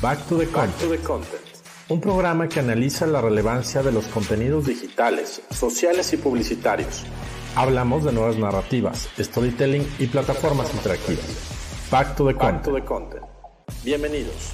Back to the, Content. Un programa que analiza la relevancia de los contenidos digitales, sociales y publicitarios. Hablamos de nuevas narrativas, storytelling y plataformas interactivas. Back to the, Back to the content. Bienvenidos.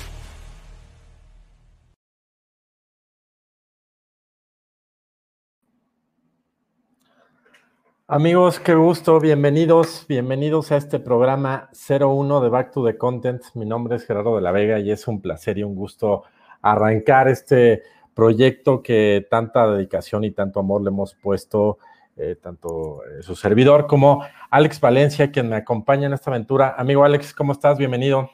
Amigos, qué gusto, bienvenidos, bienvenidos a este programa 01 de Back to the Content. Mi nombre es Gerardo de la Vega y es un placer y un gusto arrancar este proyecto que tanta dedicación y tanto amor le hemos puesto, eh, tanto eh, su servidor como Alex Valencia, quien me acompaña en esta aventura. Amigo Alex, ¿cómo estás? Bienvenido.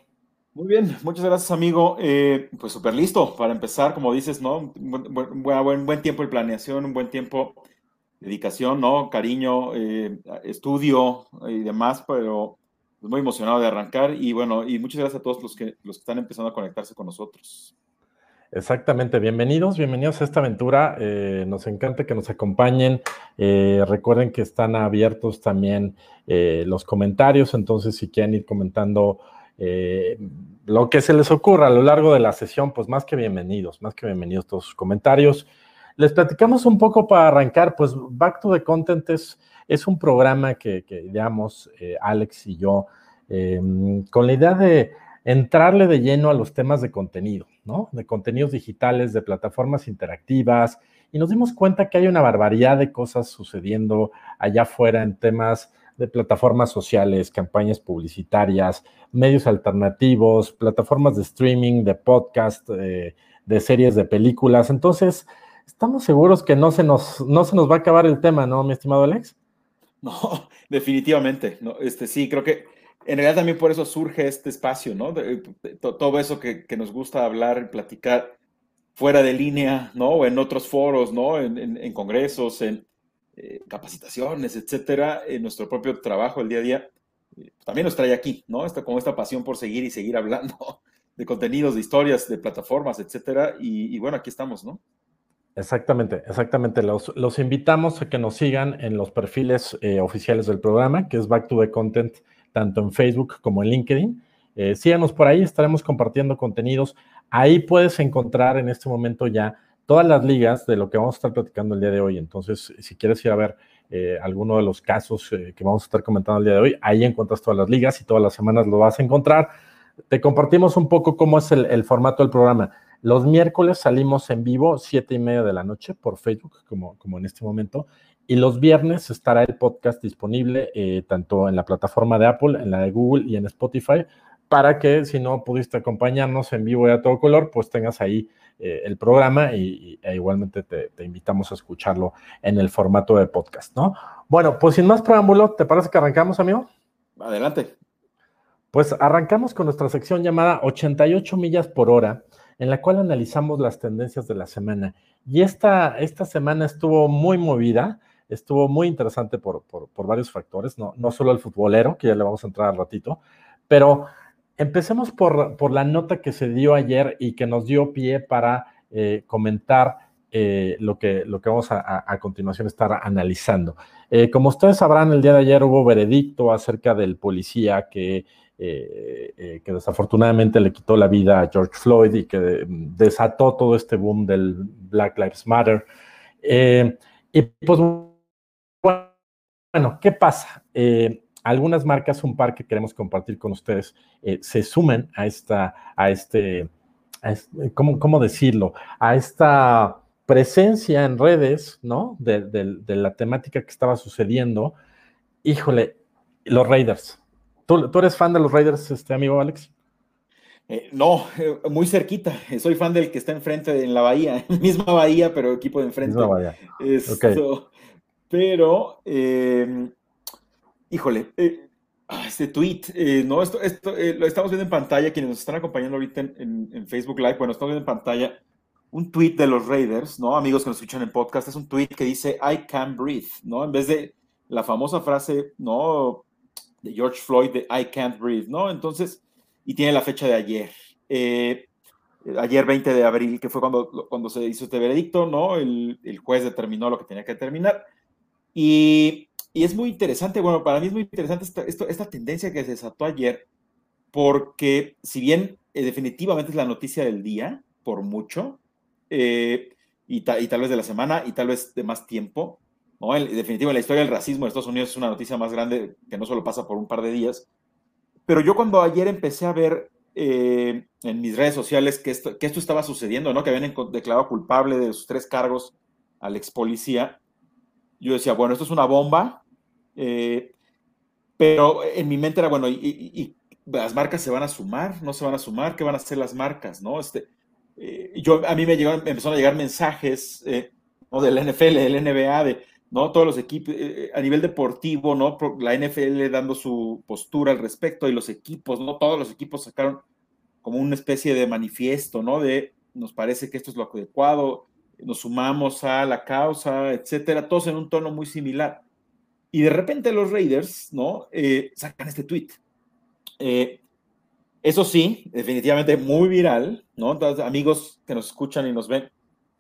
Muy bien, muchas gracias, amigo. Eh, pues súper listo para empezar, como dices, ¿no? Buen, buen, buen tiempo de planeación, un buen tiempo dedicación, ¿no? Cariño, eh, estudio y demás, pero muy emocionado de arrancar y bueno, y muchas gracias a todos los que, los que están empezando a conectarse con nosotros. Exactamente, bienvenidos, bienvenidos a esta aventura. Eh, nos encanta que nos acompañen. Eh, recuerden que están abiertos también los comentarios, entonces si quieren ir comentando lo que se les ocurra a lo largo de la sesión, pues más que bienvenidos, más que bienvenidos todos sus comentarios. Les platicamos un poco para arrancar, pues Back to the Content es, un programa que, que digamos, eh, Alex y yo, em, con la idea de entrarle de lleno a los temas de contenido, ¿no? De contenidos digitales, de plataformas interactivas, y nos dimos cuenta que hay una barbaridad de cosas sucediendo allá afuera en temas de plataformas sociales, campañas publicitarias, medios alternativos, plataformas de streaming, de podcast, eh, de series de películas. Entonces, estamos seguros que no se nos, no se nos va a acabar el tema, ¿no, mi estimado Alex? No, definitivamente. No, este, sí, creo que en realidad también por eso surge este espacio, ¿no? todo eso que, nos gusta hablar, platicar fuera de línea, ¿no? O en otros foros, ¿no? En, congresos, en eh, capacitaciones, etcétera, en nuestro propio trabajo el día a día, eh, también nos trae aquí, ¿no? Esta, con esta pasión por seguir y seguir hablando de contenidos, de historias, de plataformas, etcétera. y bueno, aquí estamos, ¿no? Exactamente, exactamente. Los, los, invitamos a que nos sigan en los perfiles eh, oficiales del programa, que es Back to the Content, tanto en Facebook como en LinkedIn. Eh, síganos por ahí, estaremos compartiendo contenidos. Ahí puedes encontrar en este momento ya todas las ligas de lo que vamos a estar platicando el día de hoy. Entonces, si quieres ir a ver eh, alguno de los casos que vamos a estar comentando el día de hoy, ahí encuentras todas las ligas y todas las semanas lo vas a encontrar. Te compartimos un poco cómo es el, el formato del programa. Los miércoles salimos en vivo, siete y media de la noche, por Facebook, como, como en este momento. Y los viernes estará el podcast disponible eh, tanto en la plataforma de Apple, en la de Google y en Spotify, para que si no pudiste acompañarnos en vivo y a todo color, pues tengas ahí eh, el programa y, e igualmente te, te, invitamos a escucharlo en el formato de podcast, ¿no? Bueno, pues sin más preámbulo, ¿te parece que arrancamos, amigo? Adelante. Pues arrancamos con nuestra sección llamada 88 millas por hora en la cual analizamos las tendencias de la semana. Y esta, esta semana estuvo muy movida, estuvo muy interesante por, varios factores, no, no solo el futbolero, que ya le vamos a entrar al ratito, pero empecemos por, la nota que se dio ayer y que nos dio pie para eh, comentar eh, lo, que, lo que vamos a, a, continuación estar analizando. Eh, como ustedes sabrán, el día de ayer hubo veredicto acerca del policía que eh, eh, que desafortunadamente le quitó la vida a George Floyd y que desató todo este boom del Black Lives Matter. Eh, y pues bueno, ¿qué pasa? algunas marcas, un par que queremos compartir con ustedes, se sumen a esta, a este, ¿cómo, decirlo? A esta presencia en redes, ¿no? De la temática que estaba sucediendo. Híjole, los Raiders, ¿Tú, eres fan de los Raiders, este amigo Alex? Eh, no, eh, muy cerquita. Soy fan del que está enfrente en la bahía, misma bahía, pero equipo de enfrente. Misma bahía. Pero, em, híjole, eh, ah, este tweet, no, esto, esto lo estamos viendo en pantalla, quienes nos están acompañando ahorita en, Facebook Live, bueno, estamos viendo en pantalla un tweet de los Raiders, ¿no? Amigos que nos escuchan en podcast, es un tweet que dice I can breathe, ¿no? En vez de la famosa frase, ¿no? De George Floyd de I Can't Breathe, ¿no? Entonces, y tiene la fecha de ayer. Eh, ayer 20 de abril, que fue cuando, cuando se hizo este veredicto, ¿no? El, el juez determinó lo que tenía que determinar. Y, y, es muy interesante, bueno, para mí es muy interesante esta, esta tendencia que se desató ayer, porque si bien eh, definitivamente es la noticia del día, por mucho, eh, y, y, tal vez de la semana, y tal vez de más tiempo. ¿No? En, definitiva, la historia del racismo en Estados Unidos es una noticia más grande que no solo pasa por un par de días. Pero yo cuando ayer empecé a ver eh, en mis redes sociales que esto, que esto estaba sucediendo, ¿no? que habían declarado culpable de sus tres cargos al ex policía, yo decía, bueno, esto es una bomba, eh, pero en mi mente era, bueno, y, y, las marcas se van a sumar? ¿No se van a sumar? ¿Qué van a hacer las marcas? ¿no? Este, eh, yo, a mí me, llegaron, me empezaron a llegar mensajes eh, ¿no? del NFL, del NBA, de ¿no? todos los equipos, eh, a nivel deportivo, ¿no? la NFL dando su postura al respecto y los equipos, ¿no? todos los equipos sacaron como una especie de manifiesto, ¿no? De nos parece que esto es lo adecuado, nos sumamos a la causa, etcétera, todos en un tono muy similar. Y de repente los Raiders, ¿no? sacan este tweet eh, eso sí, definitivamente muy viral, ¿no? Entonces, amigos que nos escuchan y nos ven,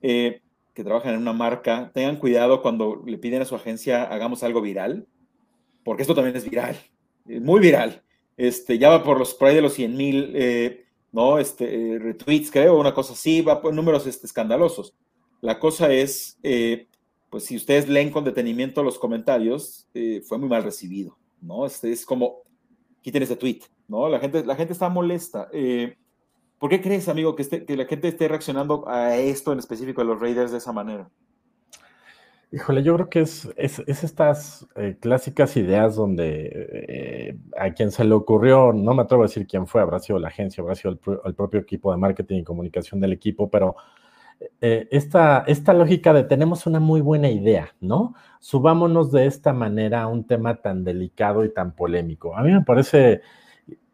eh, que trabajan en una marca, tengan cuidado cuando le piden a su agencia hagamos algo viral, porque esto también es viral, muy viral. Este, ya va por los por ahí de los 100 mil, eh, ¿no? Este, retweets, creo, una cosa así, va por números este, escandalosos. La cosa es, pues si ustedes leen con detenimiento los comentarios, fue muy mal recibido, ¿no? Este, es como, quiten ese tweet, ¿no? La gente, la gente está molesta. Eh, ¿Por qué crees, amigo, que, que la gente esté reaccionando a esto en específico de los Raiders de esa manera? Híjole, yo creo que es, es, estas eh, clásicas ideas donde eh, a quien se le ocurrió, no me atrevo a decir quién fue, habrá sido la agencia, habrá sido el, propio equipo de marketing y comunicación del equipo, pero esta, esta lógica de tenemos una muy buena idea, ¿no? Subámonos de esta manera a un tema tan delicado y tan polémico. A mí me parece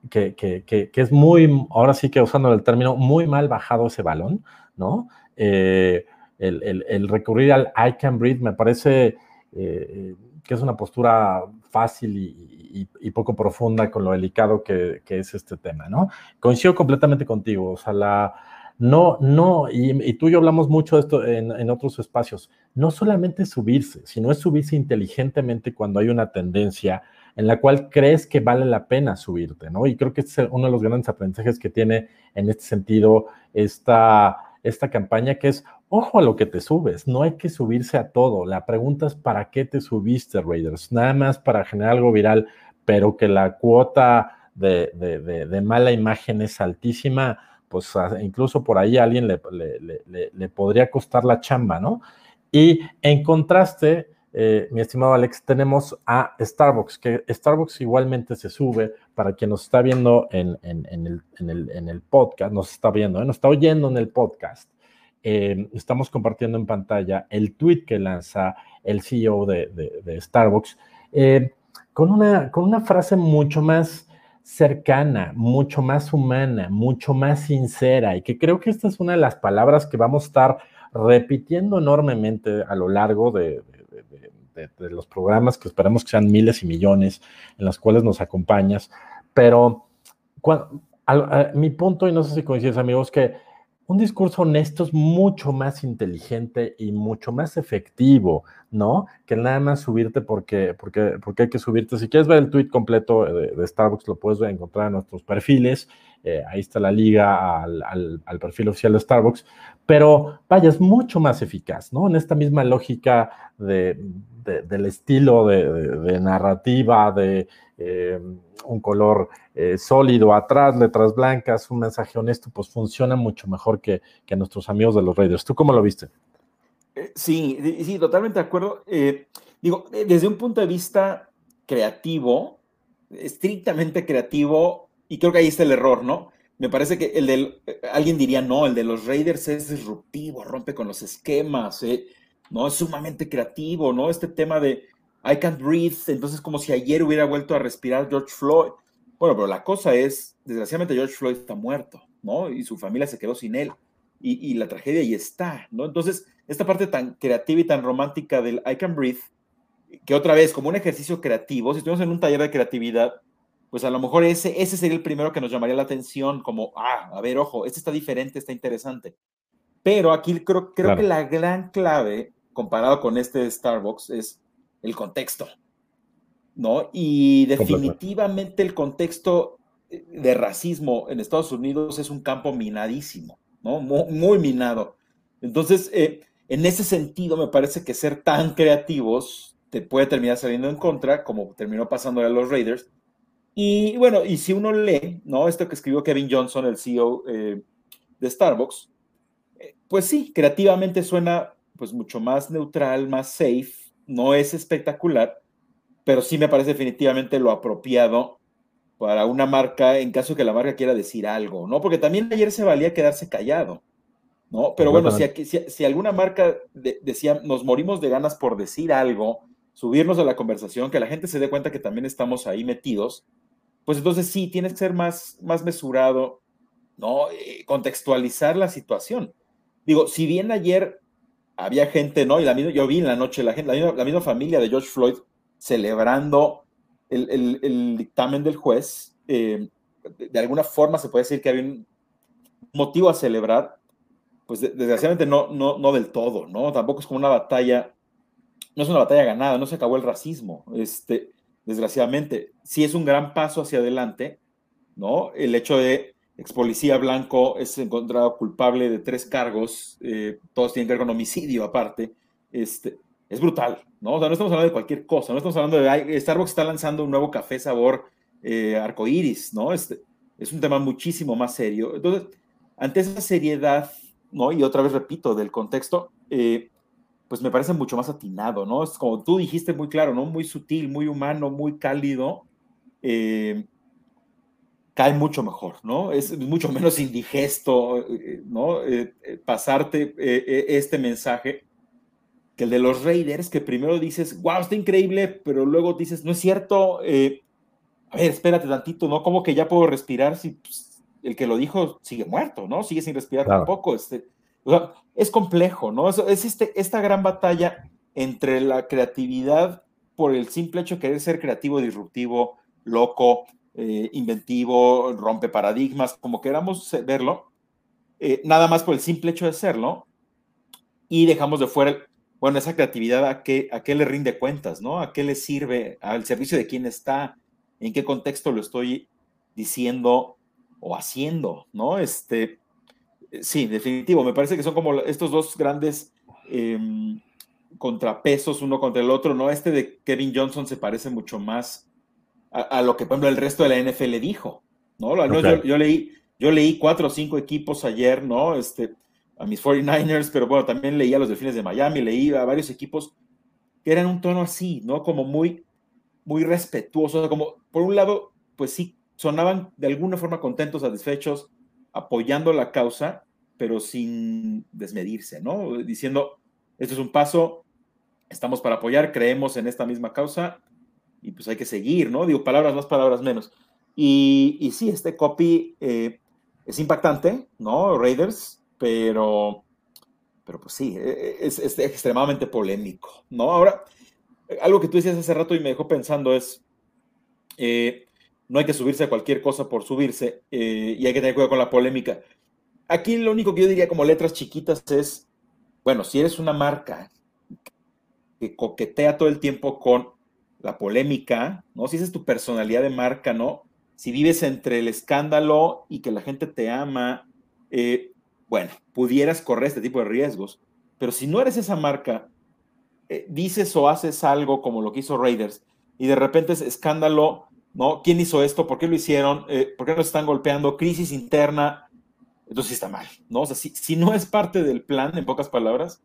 que, que, es muy, ahora sí que usando el término, muy mal bajado ese balón, ¿no? Eh, el, recurrir al I can breathe me parece eh, que es una postura fácil y, poco profunda con lo delicado que, es este tema, ¿no? Coincido completamente contigo, o sea, la, no, no, y, tú y yo hablamos mucho de esto en, en, otros espacios, no solamente subirse, sino es subirse inteligentemente cuando hay una tendencia en la cual crees que vale la pena subirte, ¿no? Y creo que este es uno de los grandes aprendizajes que tiene en este sentido esta, esta campaña, que es, ojo a lo que te subes, no hay que subirse a todo. La pregunta es, ¿para qué te subiste, Raiders? Nada más para generar algo viral, pero que la cuota de, de, mala imagen es altísima, pues incluso por ahí a alguien le, le, le podría costar la chamba, ¿no? Y en contraste, eh, mi estimado Alex, tenemos a Starbucks, que Starbucks igualmente se sube para quien nos está viendo en, el, podcast, nos está viendo, ¿eh? nos está oyendo en el podcast. Eh, estamos compartiendo en pantalla el tweet que lanza el CEO de, Starbucks con, una, frase mucho más cercana, mucho más humana, mucho más sincera y que creo que esta es una de las palabras que vamos a estar repitiendo enormemente a lo largo de, los programas que esperamos que sean miles y millones en los cuales nos acompañas. Pero mi punto, y no sé si coincides amigos, que un discurso honesto es mucho más inteligente y mucho más efectivo, ¿no? Que nada más subirte porque, porque, porque hay que subirte. Si quieres ver el tweet completo de, Starbucks, lo puedes encontrar en nuestros perfiles. Eh, ahí está la liga al, perfil oficial de Starbucks. Pero vaya, es mucho más eficaz, ¿no? En esta misma lógica de, del estilo de, narrativa, de eh, un color eh, sólido atrás, letras blancas, un mensaje honesto, pues funciona mucho mejor que, que nuestros amigos de los Raiders. ¿Tú cómo lo viste? Sí, sí, totalmente de acuerdo. digo, desde un punto de vista creativo, estrictamente creativo, y creo que ahí está el error, ¿no? Me parece que el del, alguien diría, no, el de los Raiders es disruptivo, rompe con los esquemas, eh, ¿no? Es sumamente creativo, ¿no? Este tema de I can't breathe, entonces como si ayer hubiera vuelto a respirar George Floyd. Bueno, pero la cosa es, desgraciadamente George Floyd está muerto, ¿no? Y su familia se quedó sin él. Y, la tragedia ahí está, ¿no? Entonces, esta parte tan creativa y tan romántica del I can breathe, que otra vez, como un ejercicio creativo, si estuvimos en un taller de creatividad, pues a lo mejor ese, ese sería el primero que nos llamaría la atención, como, ah, a ver, ojo, este está diferente, está interesante. Pero aquí creo, creo que la gran clave comparado con este Starbucks es el contexto, ¿no? Y definitivamente el contexto de racismo en Estados Unidos es un campo minadísimo, ¿no? Muy, minado. Entonces, eh, en ese sentido, me parece que ser tan creativos te puede terminar saliendo en contra, como terminó pasando a los Raiders. Y bueno, y si uno lee, ¿no? Esto que escribió Kevin Johnson, el CEO eh, de Starbucks, eh, pues sí, creativamente suena pues mucho más neutral, más safe, no es espectacular, pero sí me parece definitivamente lo apropiado para una marca en caso que la marca quiera decir algo, ¿no? Porque también ayer se valía quedarse callado, ¿no? Pero bueno, si, si, alguna marca decía, nos morimos de ganas por decir algo, subirnos a la conversación, que la gente se dé cuenta que también estamos ahí metidos, pues entonces sí, tienes que ser más, más mesurado, ¿no? Eh, contextualizar la situación. Digo, si bien ayer había gente, ¿no? Y la misma, yo vi en la noche la, gente, la misma familia de George Floyd celebrando el, dictamen del juez, eh, de, alguna forma se puede decir que había un motivo a celebrar, pues desgraciadamente no, no, no del todo, ¿no? Tampoco es como una batalla, no es una batalla ganada, no se acabó el racismo, este, desgraciadamente. Sí es un gran paso hacia adelante, ¿no? El hecho de ex policía blanco es encontrado culpable de tres cargos, eh, todos tienen que ver con homicidio aparte, este, es brutal, ¿no? O sea, no estamos hablando de cualquier cosa, no estamos hablando de Starbucks está lanzando un nuevo café sabor eh, arcoíris, ¿no? Este, es un tema muchísimo más serio. Entonces, ante esa seriedad, ¿no? Y otra vez repito, del contexto, eh, pues me parece mucho más atinado, ¿no? Es como tú dijiste muy claro, ¿no? Muy sutil, muy humano, muy cálido, eh, cae mucho mejor, ¿no? Es mucho menos indigesto, eh, ¿no? pasarte este mensaje que el de los Raiders, que primero dices, wow, está increíble, pero luego dices, no es cierto, eh, a ver, espérate tantito, ¿no? Como que ya puedo respirar si pues, el que lo dijo sigue muerto, ¿no? Sigue sin respirar tampoco. Este, es complejo, ¿no? Es, es este, esta gran batalla entre la creatividad por el simple hecho de querer ser creativo, disruptivo, loco, eh, inventivo, rompe paradigmas, como queramos verlo, eh, nada más por el simple hecho de serlo, y dejamos de fuera bueno, esa creatividad, ¿a qué, ¿a qué le rinde cuentas, no? ¿A qué le sirve? ¿Al servicio de quién está? ¿En qué contexto lo estoy diciendo o haciendo, no? Este, sí, definitivo. Me parece que son como estos dos grandes em, contrapesos uno contra el otro, ¿no? Este de Kevin Johnson se parece mucho más a, lo que, por ejemplo, el resto de la NFL dijo, ¿no? Yo, yo, leí, yo leí cuatro o cinco equipos ayer, ¿no? Este, a mis 49ers, pero bueno, también leía a los Delfines de Miami, leía a varios equipos que eran un tono así, ¿no? Como muy, muy respetuoso, como por un lado, pues sí, sonaban de alguna forma contentos, satisfechos, apoyando la causa, pero sin desmedirse, ¿no? Diciendo, esto es un paso, estamos para apoyar, creemos en esta misma causa y pues hay que seguir, ¿no? Digo, palabras más, palabras menos. Y, y sí, este copy eh, es impactante, ¿no? Raiders, pero, pero pues sí, e, e, es, extremadamente polémico, ¿no? Ahora, algo que tú decías hace rato y me dejó pensando es, eh, no hay que subirse a cualquier cosa por subirse eh, y hay que tener cuidado con la polémica. Aquí lo único que yo diría como letras chiquitas es, bueno, si eres una marca que coquetea todo el tiempo con la polémica, ¿no? Si esa es tu personalidad de marca, ¿no? Si vives entre el escándalo y que la gente te ama, eh, bueno, pudieras correr este tipo de riesgos, pero si no eres esa marca, eh, dices o haces algo como lo que hizo Raiders y de repente es escándalo, ¿no? ¿Quién hizo esto? ¿Por qué lo hicieron? Eh, ¿Por qué nos están golpeando? Crisis interna. Entonces sí está mal, ¿no? O sea, si, no es parte del plan, en pocas palabras,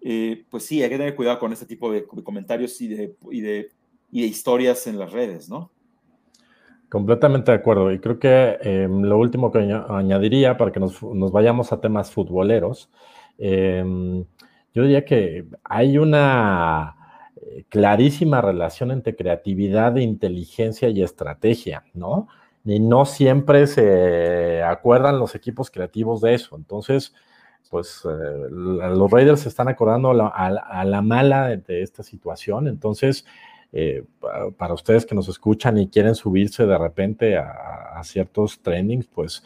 eh, pues sí, hay que tener cuidado con este tipo de, comentarios y de, y de historias en las redes, ¿no? Completamente de acuerdo. Y creo que em, lo último que añadiría para que nos, vayamos a temas futboleros, em, yo diría que hay una eh, clarísima relación entre creatividad, inteligencia y estrategia, ¿no? Y no siempre se acuerdan los equipos creativos de eso. Entonces, pues eh, los Raiders se están acordando a la, mala de esta situación. Entonces, eh, para ustedes que nos escuchan y quieren subirse de repente a, ciertos trainings, pues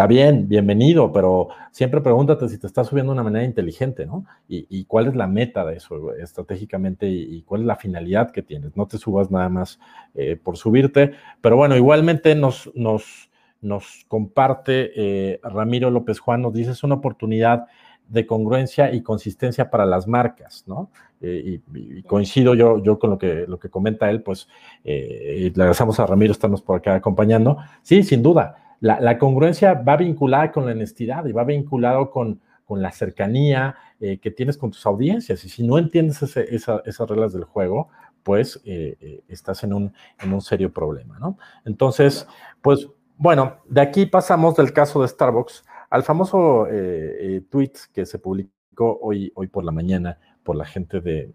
está bien, bienvenido, pero siempre pregúntate si te estás subiendo de una manera inteligente, ¿no? Y, cuál es la meta de eso estratégicamente y, cuál es la finalidad que tienes. No te subas nada más eh, por subirte, pero bueno, igualmente nos, comparte eh, Ramiro López Juan, nos dice es una oportunidad de congruencia y consistencia para las marcas, ¿no? Eh, y, coincido yo, con lo que, lo que comenta él, pues le agradecemos a Ramiro estarnos por acá acompañando. Sí, sin duda, la, congruencia va vinculada con la honestidad y va vinculado con, la cercanía eh, que tienes con tus audiencias. Y si no entiendes esas reglas del juego, pues eh, eh, estás en un, en un serio problema, ¿no? Entonces, pues bueno, de aquí pasamos del caso de Starbucks al famoso tweet que se publicó hoy, hoy por la mañana por la gente de,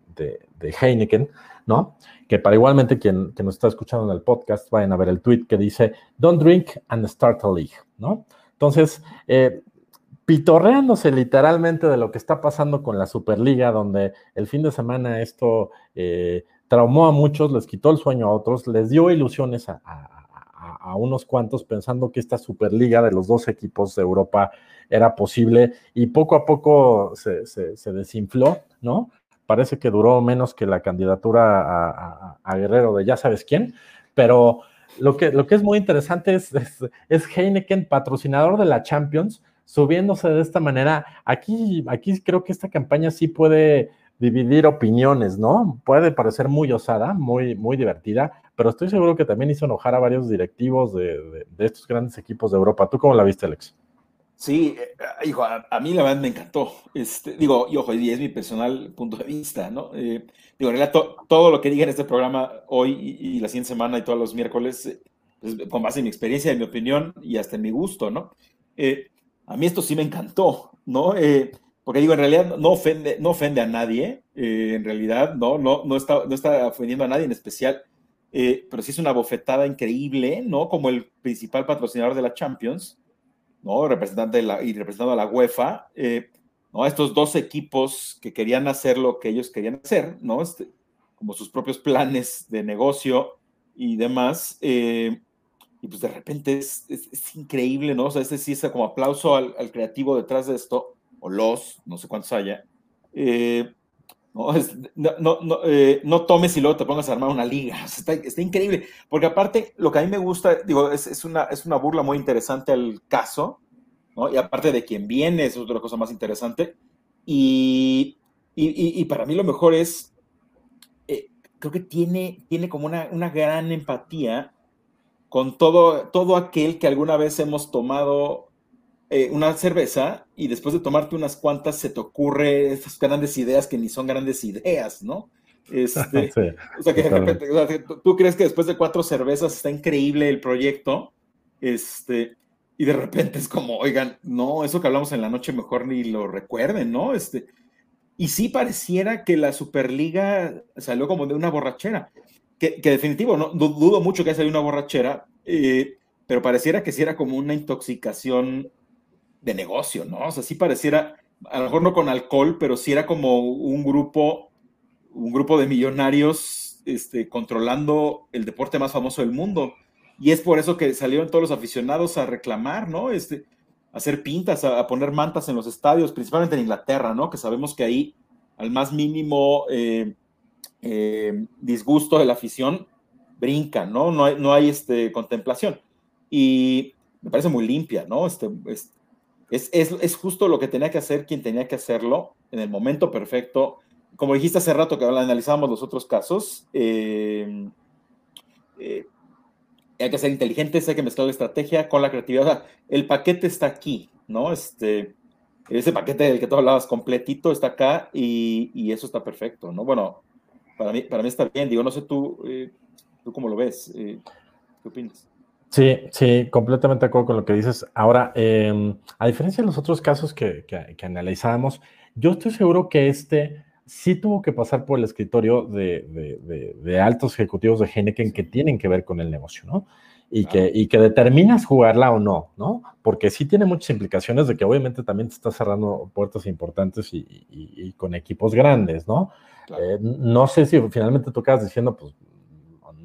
Heineken, ¿no? Que para igualmente quien, nos está escuchando en el podcast, vayan a ver el tweet que dice, don't drink and start a league, ¿no? Entonces, eh, pitorreándose literalmente de lo que está pasando con la Superliga, donde el fin de semana esto eh, traumó a muchos, les quitó el sueño a otros, les dio ilusiones a, unos cuantos pensando que esta Superliga de los dos equipos de Europa era posible y poco a poco se desinfló, ¿no? Parece que duró menos que la candidatura a, Guerrero de ya sabes quién, pero lo que, lo que es muy interesante es, es, Heineken, patrocinador de la Champions, subiéndose de esta manera. Aquí, aquí creo que esta campaña sí puede dividir opiniones, ¿no? Puede parecer muy osada, muy, muy divertida, pero estoy seguro que también hizo enojar a varios directivos de, de estos grandes equipos de Europa. ¿Tú cómo la viste, Alex? Sí, eh, hijo, a, mí la verdad me encantó. Este, digo, y ojo, y es mi personal punto de vista, ¿no? Eh, digo, en realidad todo lo que diga en este programa hoy y, la siguiente semana y todos los miércoles, eh, pues, con base en mi experiencia, en mi opinión y hasta en mi gusto, ¿no? a mí esto sí me encantó, ¿no? porque digo, en realidad no ofende, no ofende a nadie, en realidad, ¿no? No, no, está, no está ofendiendo a nadie en especial, pero sí es una bofetada increíble, ¿no? Como el principal patrocinador de la Champions ¿no? Representante la, y representando a la UEFA, eh, ¿no? Estos dos equipos que querían hacer lo que ellos querían hacer, ¿no? Este, como sus propios planes de negocio y demás. Eh, y pues de repente es, es, increíble, ¿no? O sea, este sí es como aplauso al, al, creativo detrás de esto, o los, no sé cuántos haya. Eh, no, no, no, no, tomes y luego te pongas a armar una liga. está, está, increíble. Porque aparte, lo que a mí me gusta, digo, es, es, una, es una burla muy interesante al caso, ¿no? Y aparte de quien viene, es otra cosa más interesante. Y, y, y para mí lo mejor es, eh, creo que tiene, tiene como una, una gran empatía con todo, todo aquel que alguna vez hemos tomado eh, una cerveza y después de tomarte unas cuantas se te ocurre estas grandes ideas que ni son grandes ideas, ¿no? Este, o sea, que de repente, tú crees que después de cuatro cervezas está increíble el proyecto, este, y de repente es como, oigan, no, eso que hablamos en la noche mejor ni lo recuerden, ¿no? Este, y sí pareciera que la Superliga salió como de una borrachera, que, que definitivo, no dudo mucho que haya salido una borrachera, eh, pero pareciera que sí era como una intoxicación de negocio, ¿no? O sea, sí pareciera, a lo mejor no con alcohol, pero sí era como un grupo, un grupo de millonarios este, controlando el deporte más famoso del mundo. Y es por eso que salieron todos los aficionados a reclamar, ¿no? Este, a hacer pintas, a, poner mantas en los estadios, principalmente en Inglaterra, ¿no? Que sabemos que ahí, al más mínimo eh, eh, disgusto de la afición, brincan, ¿no? No hay, no hay este, contemplación. Y me parece muy limpia, ¿no? Este, este es, justo lo que tenía que hacer quien tenía que hacerlo en el momento perfecto. Como dijiste hace rato que analizábamos los otros casos, eh, eh, hay que ser inteligentes, hay que mezclar la estrategia con la creatividad. el paquete está aquí, ¿no? Este, ese paquete del que tú hablabas completito está acá y, eso está perfecto, ¿no? Bueno, para mí, para mí está bien. Digo, no sé tú, eh, tú cómo lo ves. ¿Qué opinas? Sí, sí, completamente de acuerdo con lo que dices. Ahora, em, a diferencia de los otros casos que, que, analizábamos, yo estoy seguro que este sí tuvo que pasar por el escritorio de, altos ejecutivos de Heineken que tienen que ver con el negocio, ¿no? Y, que, y que determinas jugarla o no, ¿no? Porque sí tiene muchas implicaciones de que obviamente también te está cerrando puertas importantes y, con equipos grandes, ¿no? Eh, no sé si finalmente tú acabas diciendo, pues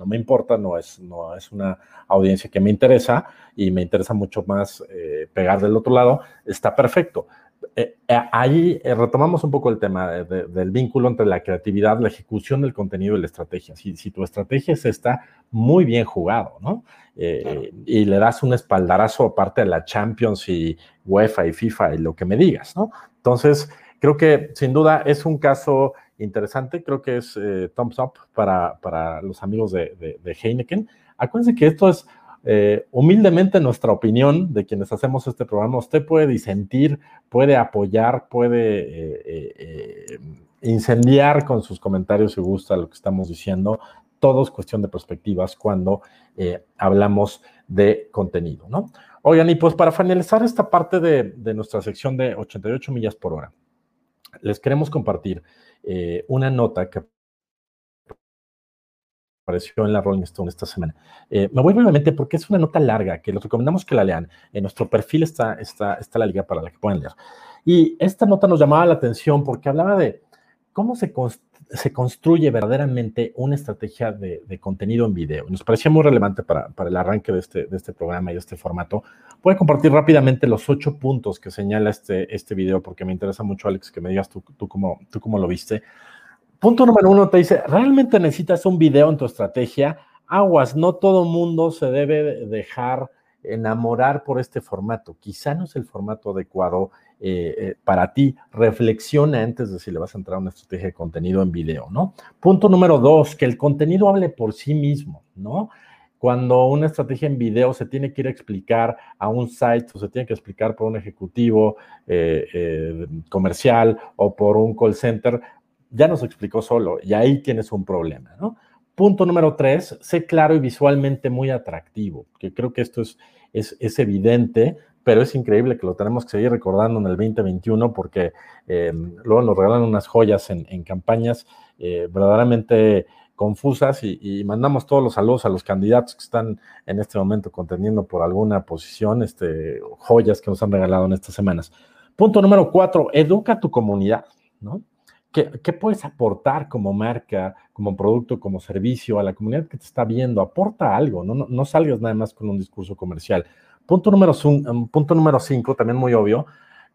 no me importa, no es, no es una audiencia que me interesa y me interesa mucho más eh, pegar del otro lado, está perfecto. Eh, eh, ahí eh, retomamos un poco el tema del vínculo entre la creatividad, la ejecución del contenido y la estrategia. Si, si tu estrategia es esta, muy bien jugado, ¿no? Y le das un espaldarazo aparte de la Champions y UEFA y FIFA y lo que me digas, ¿no? Entonces, creo que sin duda es un caso interesante, creo que es thumbs up para, para los amigos de, Heineken. Acuérdense que esto es eh, humildemente nuestra opinión de quienes hacemos este programa, usted puede disentir, puede apoyar, puede eh, eh, incendiar con sus comentarios si gusta lo que estamos diciendo. Todo es cuestión de perspectivas cuando hablamos de contenido, ¿no? Oigan, y pues para finalizar esta parte de nuestra sección de 88 millas por hora, les queremos compartir una nota que apareció en la Rolling Stone esta semana. Eh, me voy brevemente porque es una nota larga que les recomendamos que la lean. En nuestro perfil está, está, está la liga para la que puedan leer. Y esta nota nos llamaba la atención porque hablaba de cómo se, se construye verdaderamente una estrategia de, contenido en video. Nos parecía muy relevante para, para el arranque de este, de este programa y este formato. Voy a compartir rápidamente los ocho puntos que señala este, este video porque me interesa mucho, Alex, que me digas tú, tú, cómo, tú cómo lo viste. Punto número uno te dice, ¿realmente necesitas un video en tu estrategia? Aguas, no todo mundo se debe dejar enamorar por este formato. Quizá no es el formato adecuado eh, eh, para ti. Reflexiona antes de si le vas a entrar a una estrategia de contenido en video, ¿no? Punto número dos, que el contenido hable por sí mismo, ¿no? Cuando una estrategia en video se tiene que ir a explicar a un site o se tiene que explicar por un ejecutivo eh, comercial o por un call center, ya nos explicó solo y ahí tienes un problema, ¿no? Punto número tres, sé claro y visualmente muy atractivo, que creo que esto es, es, evidente, pero es increíble que lo tenemos que seguir recordando en el 2021 porque eh, luego nos regalan unas joyas en, campañas eh, verdaderamente confusas y, mandamos todos los saludos a los candidatos que están en este momento contendiendo por alguna posición, este, joyas que nos han regalado en estas semanas. Punto número cuatro, educa a tu comunidad, ¿no? ¿Qué, puedes aportar como marca, como producto, como servicio a la comunidad que te está viendo? Aporta algo, no, no, salgas nada más con un discurso comercial. Punto número, um, punto número cinco, también muy obvio,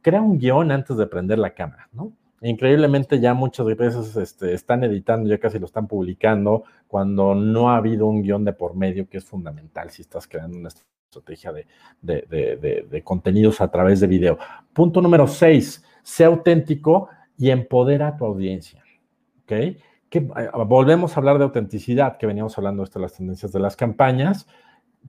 crea un guion antes de prender la cámara, ¿no? Increíblemente ya muchas veces este, están editando, ya casi lo están publicando, cuando no ha habido un guion de por medio que es fundamental si estás creando una estrategia de, de, de contenidos a través de video. Punto número seis, sea auténtico y empodera a tu audiencia. ¿Ok? Eh, volvemos a hablar de autenticidad, que veníamos hablando de esto, las tendencias de las campañas.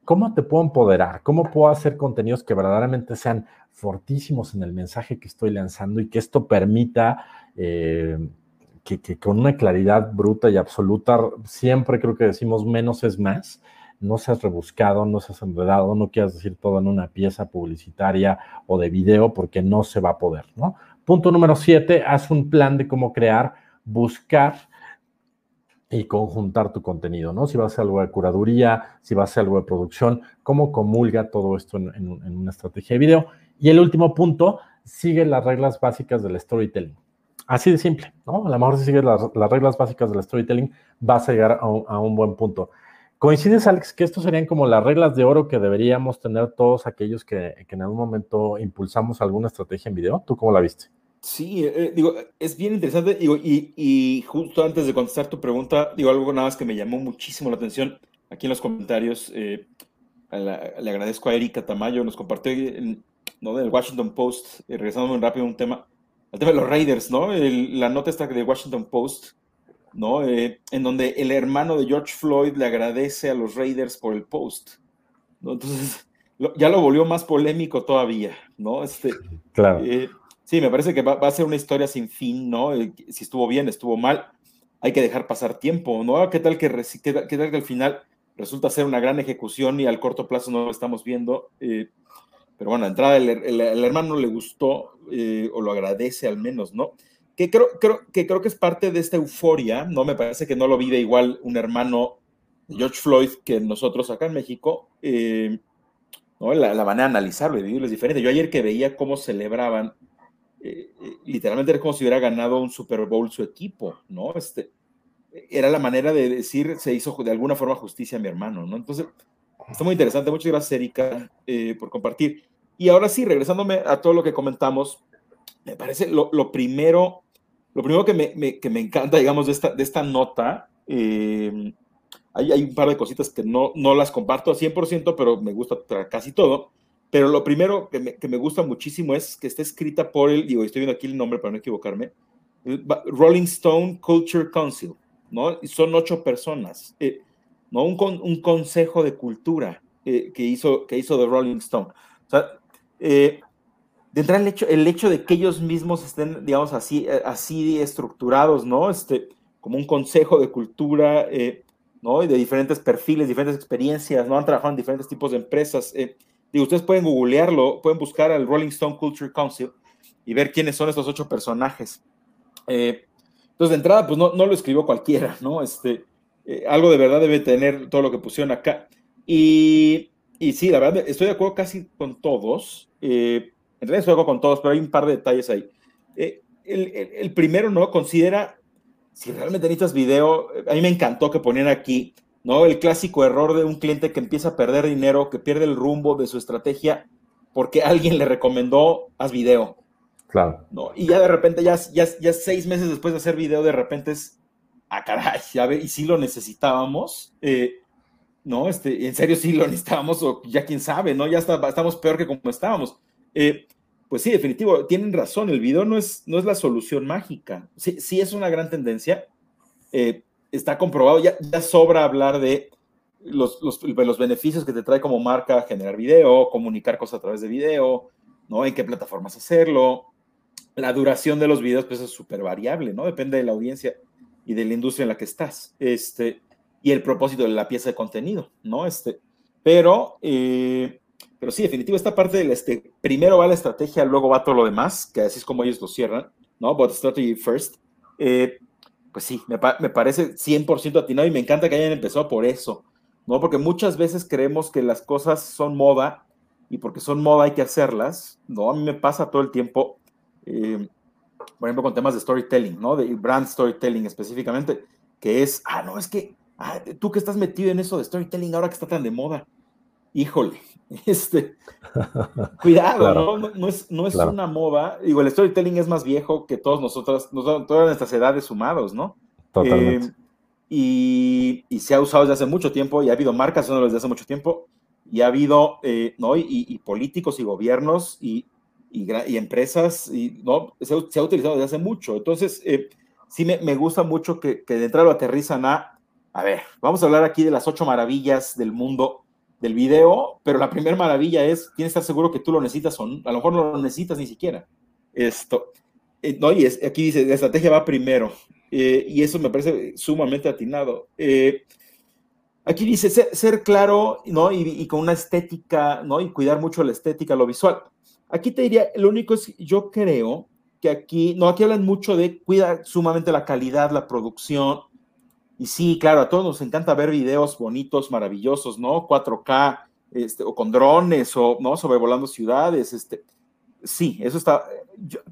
¿Cómo te puedo empoderar? ¿Cómo puedo hacer contenidos que verdaderamente sean fortísimos en el mensaje que estoy lanzando y que esto permita eh, que, que, con una claridad bruta y absoluta, siempre creo que decimos menos es más, no seas rebuscado, no seas enredado, no quieras decir todo en una pieza publicitaria o de video porque no se va a poder, ¿no? Punto número siete, haz un plan de cómo crear, buscar y conjuntar tu contenido, ¿no? Si va a ser algo de curaduría, si va a ser algo de producción, cómo comulga todo esto en, una estrategia de video. Y el último punto, sigue las reglas básicas del storytelling. Así de simple, ¿no? A lo mejor si sigues las, reglas básicas del storytelling, vas a llegar a un buen punto. ¿Coincides, Alex, que estos serían como las reglas de oro que deberíamos tener todos aquellos que, en algún momento impulsamos alguna estrategia en video? ¿Tú cómo la viste? Sí, eh, eh, digo, es bien interesante. Digo, y, justo antes de contestar tu pregunta, digo algo nada más que me llamó muchísimo la atención aquí en los comentarios. Eh, le agradezco a Erika Tamayo, nos compartió en, ¿no? del Washington Post, regresando muy rápido a un tema, el tema de los Raiders, ¿no? la nota está de Washington Post ¿no? Eh, en donde el hermano de George Floyd le agradece a los Raiders por el post, ¿no? Entonces, ya lo volvió más polémico todavía, ¿no? Este, claro. Eh, sí, me parece que va, a ser una historia sin fin, ¿no? Eh, si estuvo bien, estuvo mal, hay que dejar pasar tiempo, ¿no? ¿Qué tal que, qué, que al final resulta ser una gran ejecución y al corto plazo no lo estamos viendo? pero bueno, a entrada el, hermano le gustó o lo agradece al menos, ¿no? que creo, creo, que creo que es parte de esta euforia, ¿no? Me parece que no lo vive igual un hermano George Floyd que nosotros acá en México, eh, ¿no? La, manera de analizarlo y vivirlo es diferente. Yo ayer que veía cómo celebraban, eh, eh, literalmente era como si hubiera ganado un Super Bowl su equipo, ¿no? Este, era la manera de decir, se hizo de alguna forma justicia a mi hermano, ¿no? Entonces, está muy interesante. Muchas gracias, Erika, por compartir. y ahora sí, regresándome a todo lo que comentamos, me parece lo, primero, lo primero que me, que me, encanta, digamos, de esta, de esta nota, eh, hay, hay, un par de cositas que no, no las comparto al 100%, pero me gusta casi todo. Pero lo primero que me, que me, gusta muchísimo es que esté escrita por el, digo, estoy viendo aquí el nombre para no equivocarme, Rolling Stone Culture Council, ¿no? Y son ocho personas, eh, ¿no? Un, un, consejo de cultura eh, que, hizo, que hizo The Rolling Stone. O sea, eh, el hecho, el hecho de que ellos mismos estén, digamos, así, así estructurados, ¿no? Este, como un consejo de cultura, ¿no? Y de diferentes perfiles, diferentes experiencias, ¿no? Han trabajado en diferentes tipos de empresas. Digo, ustedes pueden googlearlo, pueden buscar al Rolling Stone Culture Council y ver quiénes son estos ocho personajes. Eh, entonces, de entrada, pues no, no, lo escribió cualquiera, ¿no? Este, eh, algo de verdad debe tener todo lo que pusieron acá. Y, y sí, la verdad, estoy de acuerdo casi con todos. Eh, en realidad estoy de acuerdo con todos, pero hay un par de detalles ahí. El, el, el, primero, ¿no? Considera si realmente necesitas video. A mí me encantó que ponían aquí, ¿no? El clásico error de un cliente que empieza a perder dinero, que pierde el rumbo de su estrategia porque alguien le recomendó, haz video. Claro. ¿no? Y ya de repente, ya, ya, ya seis meses después de hacer video, de repente es, ah, caray, ya ve, y si lo necesitábamos, eh, ¿no? Este, en serio sí lo necesitábamos, o ya quién sabe, ¿no? Ya está, estamos peor que como estábamos. Eh, pues sí, definitivo, tienen razón, el video no es, no es la solución mágica. Sí, sí es una gran tendencia, eh, está comprobado, ya, ya sobra hablar de los, los, los, beneficios que te trae como marca generar video, comunicar cosas a través de video, ¿no? En qué plataformas hacerlo, la duración de los videos pues es súper variable, ¿no? Depende de la audiencia y de la industria en la que estás. Este, y el propósito de la pieza de contenido, ¿no? Este, pero, eh, pero sí, definitivo, esta parte del, este, primero va la estrategia, luego va todo lo demás, que así es como ellos lo cierran, ¿no? But strategy first. Eh, pues sí, me, me parece 100% atinado y me encanta que hayan empezado por eso, ¿no? Porque muchas veces creemos que las cosas son moda y porque son moda hay que hacerlas, ¿no? A mí me pasa todo el tiempo eh, por ejemplo, con temas de storytelling, ¿no? De brand storytelling específicamente, que es, ah, no, es que ah, tú que estás metido en eso de storytelling ahora que está tan de moda, híjole, este, cuidado, ¿no? No, es, no es una moda, digo, el storytelling es más viejo que todos nosotros, todas nuestras edades sumados, ¿no? Totalmente. Eh, y, y, se ha usado desde hace mucho tiempo y ha habido marcas desde hace mucho tiempo y ha habido, eh, ¿no? Y, y, políticos y gobiernos y, y, empresas, y, ¿no? Se, ha utilizado desde hace mucho. Entonces, eh, sí me, me, gusta mucho que, que, de entrada lo aterrizan a, a ver, vamos a hablar aquí de las ocho maravillas del mundo del video, pero la primera maravilla es, tienes que estar seguro que tú lo necesitas o a lo mejor no lo necesitas ni siquiera. Esto, eh, no, y es, aquí dice, la estrategia va primero, eh, y eso me parece sumamente atinado. Aquí dice ser, ser claro ¿no? Y, y, con una estética, ¿no? y cuidar mucho la estética, lo visual. Aquí te diría, lo único es, yo creo que aquí, no, aquí hablan mucho de cuidar sumamente la calidad, la producción. Y sí, claro, a todos nos encanta ver videos bonitos, maravillosos, ¿no? 4K, este, o con drones, o, ¿no? Sobrevolando ciudades, este. Sí, eso está,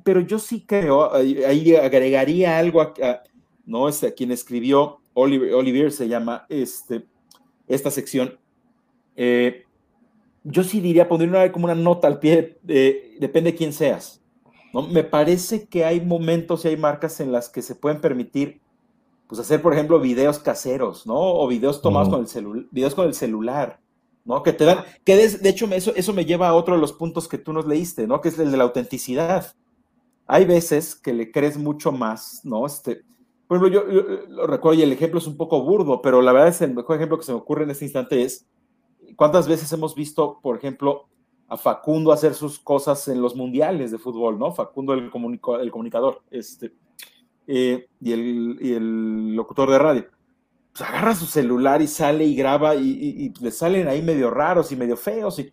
pero yo sí creo, ahí agregaría algo a, ¿no? Este, a quien escribió, Oliver, Oliver se llama, este, esta sección, eh, yo sí diría poner una, como una nota al pie, depende de quién seas. Me parece que hay momentos y hay marcas en las que se pueden permitir, pues hacer, por ejemplo, videos caseros, ¿no? O videos tomados con el celular, videos con el celular, ¿no? Que te dan, que de, hecho eso, eso me lleva a otro de los puntos que tú nos leíste, ¿no? Que es el de la autenticidad. Hay veces que le crees mucho más, ¿no? Este, por ejemplo, yo, yo lo recuerdo y el ejemplo es un poco burdo, pero la verdad es el mejor ejemplo que se me ocurre en este instante es ¿Cuántas veces hemos visto, por ejemplo, a Facundo hacer sus cosas en los mundiales de fútbol, ¿no? Facundo, el, el comunicador, este, eh, y, el, locutor de radio. Pues agarra su celular y sale y graba y, le salen ahí medio raros y medio feos. Y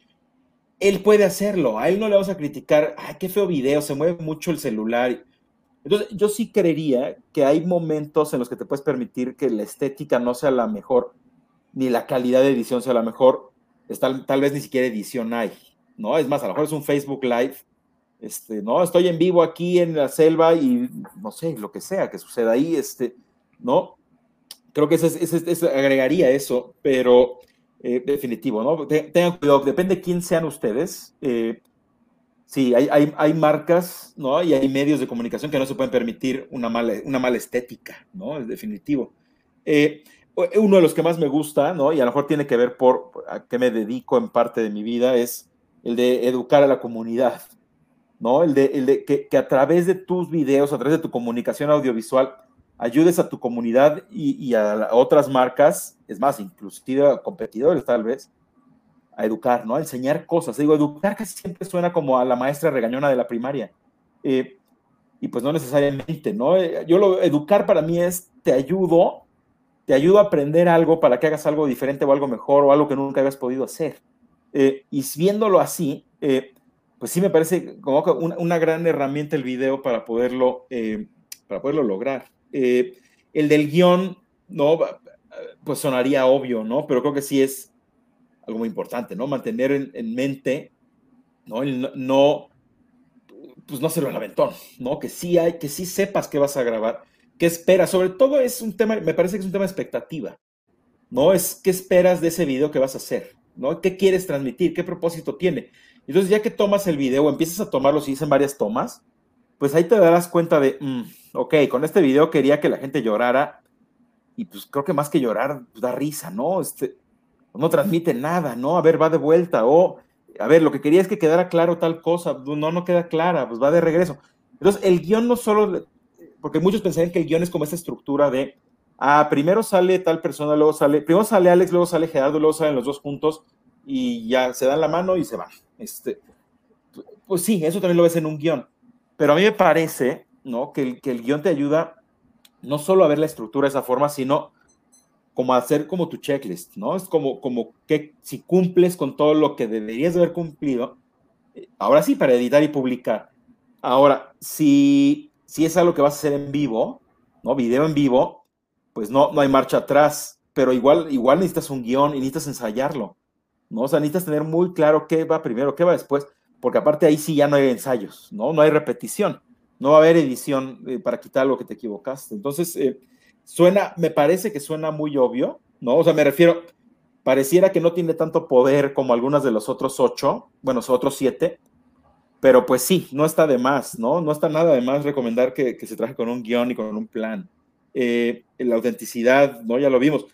él puede hacerlo, a él no le vamos a criticar, ay, qué feo video, se mueve mucho el celular. Entonces, yo sí creería que hay momentos en los que te puedes permitir que la estética no sea la mejor, ni la calidad de edición sea la mejor, tal, tal vez ni siquiera edición hay, ¿no? Es más, a lo mejor es un Facebook Live, este, ¿no? Estoy en vivo aquí en la selva y no sé, lo que sea que suceda ahí, este, ¿no? Creo que ese, agregaría eso, pero eh, definitivo, ¿no? Tengan cuidado, depende de quién sean ustedes. Eh, sí, hay, hay, hay, marcas, ¿no? Y hay medios de comunicación que no se pueden permitir una mala, una mala estética, ¿no? Es definitivo. Eh, uno de los que más me gusta, ¿no? Y a lo mejor tiene que ver por, a qué me dedico en parte de mi vida, es el de educar a la comunidad, ¿no? El de, el de que, que, a través de tus videos, a través de tu comunicación audiovisual, ayudes a tu comunidad y, y a, otras marcas, es más, inclusive a competidores tal vez, a educar, ¿no? A enseñar cosas. Digo, educar casi siempre suena como a la maestra regañona de la primaria. Eh, y pues no necesariamente, ¿no? Eh, yo lo, educar para mí es, te ayudo, te ayudo a aprender algo para que hagas algo diferente o algo mejor o algo que nunca habías podido hacer. Eh, y viéndolo así, eh, pues sí me parece como una, una, gran herramienta el video para poderlo, eh, para poderlo lograr. el del guion, ¿no? Pues sonaría obvio, ¿no? Pero creo que sí es algo muy importante, ¿no? Mantener en, en mente, ¿no? El no, pues no hacerlo el aventón, ¿no? Que sí hay, que sí sepas qué vas a grabar, qué esperas. Sobre todo es un tema, me parece que es un tema de expectativa, ¿no? Es qué esperas de ese video que vas a hacer, ¿no? ¿Qué quieres transmitir? ¿Qué propósito tiene? Entonces, ya que tomas el video, empiezas a tomarlo, si dicen varias tomas, pues ahí te darás cuenta de, mm, ok, con este video quería que la gente llorara, y pues creo que más que llorar, pues, da risa, ¿no? Este, no transmite nada, ¿no? A ver, va de vuelta, o, a ver, lo que quería es que quedara claro tal cosa, no, no queda clara, pues va de regreso. Entonces, el guion no solo, porque muchos pensarían que el guion es como esta estructura de, ah, primero sale tal persona, luego sale, primero sale Alex, luego sale Gerardo, luego salen los dos juntos y ya se dan la mano y se van. Este, pues sí, eso también lo ves en un guion. Pero a mí me parece, ¿no? Que el, que el guion te ayuda no solo a ver la estructura de esa forma, sino como hacer como tu checklist, ¿no? Es como, como que si cumples con todo lo que deberías de haber cumplido, eh, ahora sí, para editar y publicar. Ahora, si, si es algo que vas a hacer en vivo, ¿no? Video en vivo, pues no, no hay marcha atrás, pero igual, igual necesitas un guion y necesitas ensayarlo, ¿no? O sea, necesitas tener muy claro qué va primero, qué va después, porque aparte ahí sí ya no hay ensayos, ¿no? No hay repetición, no va a haber edición eh, para quitar lo que te equivocaste. Entonces, eh, suena, me parece que suena muy obvio, ¿no? O sea, me refiero, pareciera que no tiene tanto poder como algunas de los otros ocho, bueno, los otros siete, pero pues sí, no está de más, ¿no? No está nada de más recomendar que, que se traje con un guion y con un plan eh, la autenticidad, ¿no? Ya lo vimos.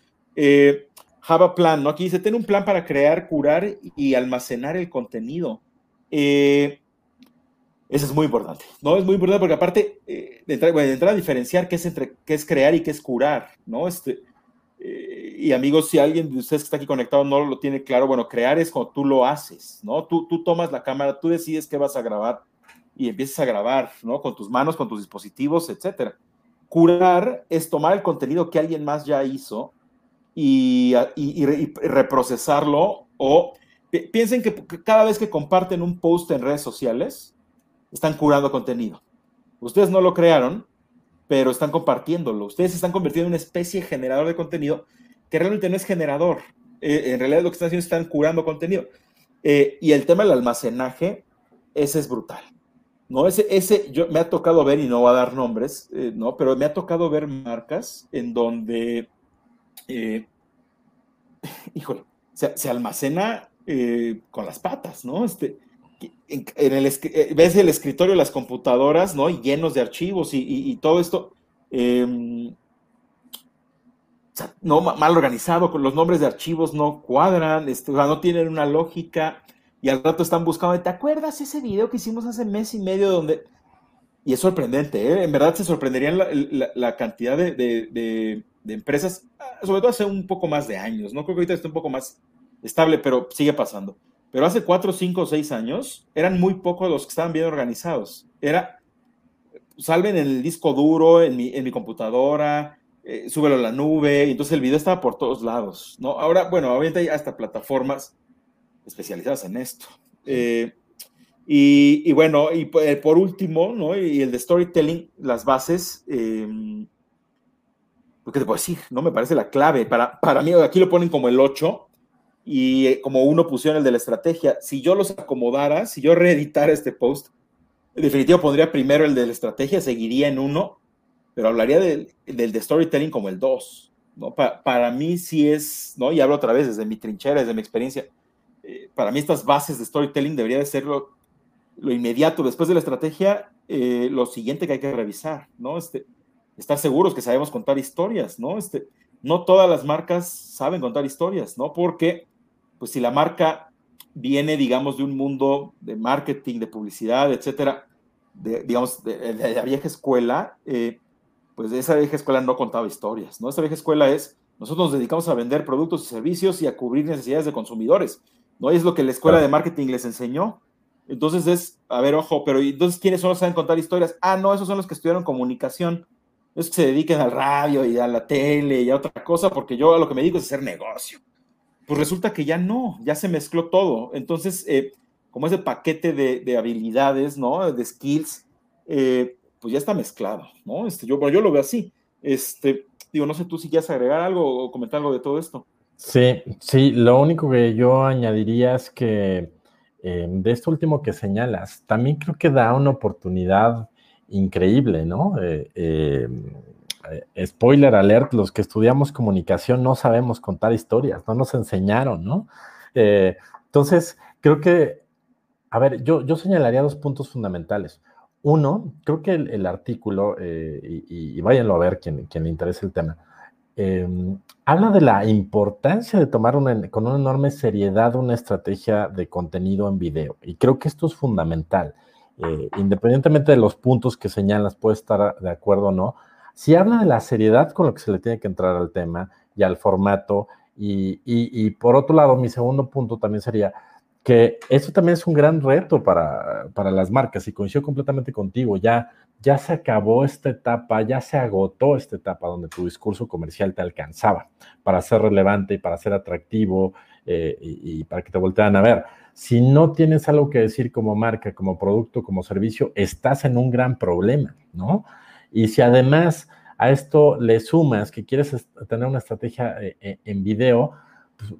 Have a plan, ¿no? Aquí dice, ten un plan para crear, curar y almacenar el contenido. Eh, eso es muy importante, ¿no? Es muy importante porque aparte, eh, de, entrar, bueno, entrar a diferenciar qué es, entre, qué es crear y qué es curar, ¿no? Este, eh, y amigos, si alguien de ustedes que está aquí conectado no lo tiene claro, bueno, crear es cuando tú lo haces, ¿no? Tú, tú tomas la cámara, tú decides qué vas a grabar y empiezas a grabar, ¿no? Con tus manos, con tus dispositivos, etcétera. Curar es tomar el contenido que alguien más ya hizo y, reprocesarlo o piensen que cada vez que comparten un post en redes sociales, están curando contenido. Ustedes no lo crearon, pero están compartiéndolo. Ustedes se están convirtiendo en una especie de generador de contenido que realmente no es generador. Eh, en realidad lo que están haciendo es están curando contenido. Eh, y el tema del almacenaje, ese es brutal. ¿no? Ese, ese, yo me ha tocado ver, y no voy a dar nombres, eh, ¿no? Pero me ha tocado ver marcas en donde, eh, híjole, se, almacena eh, con las patas, ¿no? Este, en, en el, eh, ves el escritorio las computadoras, ¿no? Y llenos de archivos y, todo esto. Em, no mal organizado, con los nombres de archivos no cuadran, este, o sea, no tienen una lógica y al rato están buscando, ¿te acuerdas ese video que hicimos hace mes y medio donde... Y es sorprendente, ¿eh? en verdad se sorprenderían la, cantidad de, de, empresas, ah, sobre todo hace un poco más de años, no creo que ahorita esté un poco más estable, pero sigue pasando. Pero hace cuatro, cinco seis años eran muy pocos los que estaban bien organizados. Era, salven el disco duro en mi, en mi computadora, eh, súbelo a la nube, y entonces el video estaba por todos lados, ¿no? Ahora, bueno, ahorita hay hasta plataformas especializadas en esto. Eh, y, y, bueno, y eh, por último, ¿no? Y el de storytelling, las bases, eh, ¿qué te puedo decir? No me parece la clave. Para, para mí, aquí lo ponen como el 8 y eh, como uno pusieron el de la estrategia. Si yo los acomodara, si yo reeditara este post, en definitivo pondría primero el de la estrategia, seguiría en uno, pero hablaría del, del de storytelling como el 2. ¿no? Pa, para mí sí es, ¿no? y hablo otra vez desde mi trinchera, desde mi experiencia, eh, para mí estas bases de storytelling debería de ser lo, lo inmediato después de la estrategia, eh, lo siguiente que hay que revisar, ¿no? Este, estar seguros que sabemos contar historias, ¿no? Este, no todas las marcas saben contar historias, ¿no? Porque, pues si la marca viene, digamos, de un mundo de marketing, de publicidad, etcétera, de, digamos, de, la vieja escuela, eh, pues esa vieja escuela no contaba historias, ¿no? Esa vieja escuela es, nosotros nos dedicamos a vender productos y servicios y a cubrir necesidades de consumidores, ¿no? Y es lo que la escuela de marketing les enseñó. Entonces es, a ver, ojo, pero entonces quiénes son los que saben contar historias? Ah, no, esos son los que estudiaron comunicación es que se dediquen al radio y a la tele y a otra cosa, porque yo a lo que me digo es hacer negocio. Pues resulta que ya no, ya se mezcló todo. Entonces, eh, como ese paquete de, habilidades, ¿no? De skills, eh, pues ya está mezclado, ¿no? Este, yo, yo lo veo así. Este, digo, no sé tú si quieres agregar algo o comentar algo de todo esto. Sí, sí, lo único que yo añadiría es que eh, de esto último que señalas, también creo que da una oportunidad increíble, ¿no? Eh, eh, eh, spoiler alert, los que estudiamos comunicación no sabemos contar historias, no nos enseñaron, ¿no? entonces, creo que, a ver, yo, yo señalaría dos puntos fundamentales. Uno, creo que el, artículo, y, váyanlo a ver quien, quien le interese el tema, em, habla de la importancia de tomar con una enorme seriedad una estrategia de contenido en video. Y creo que esto es fundamental. Eh, independientemente de los puntos que señalas, puede estar de acuerdo o no, si habla de la seriedad con lo que se le tiene que entrar al tema y al formato, y, por otro lado, mi segundo punto también sería que eso también es un gran reto para, para las marcas, y coincido completamente contigo, ya, ya se acabó esta etapa, ya se agotó esta etapa donde tu discurso comercial te alcanzaba para ser relevante y para ser atractivo eh, y, para que te voltearan a ver si no tienes algo que decir como marca, como producto, como servicio, estás en un gran problema, ¿no? Y si además a esto le sumas que quieres tener una estrategia eh, eh, en video, pues,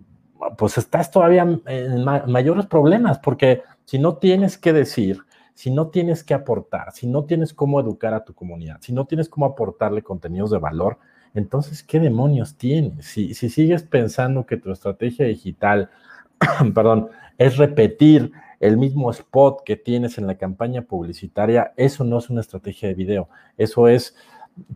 pues, estás todavía en mayores problemas, porque si no tienes que decir, si no tienes que aportar, si no tienes cómo educar a tu comunidad, si no tienes cómo aportarle contenidos de valor, entonces, ¿qué demonios tienes? Si, si sigues pensando que tu estrategia digital, perdón, es repetir el mismo spot que tienes en la campaña publicitaria, eso no es una estrategia de video, eso es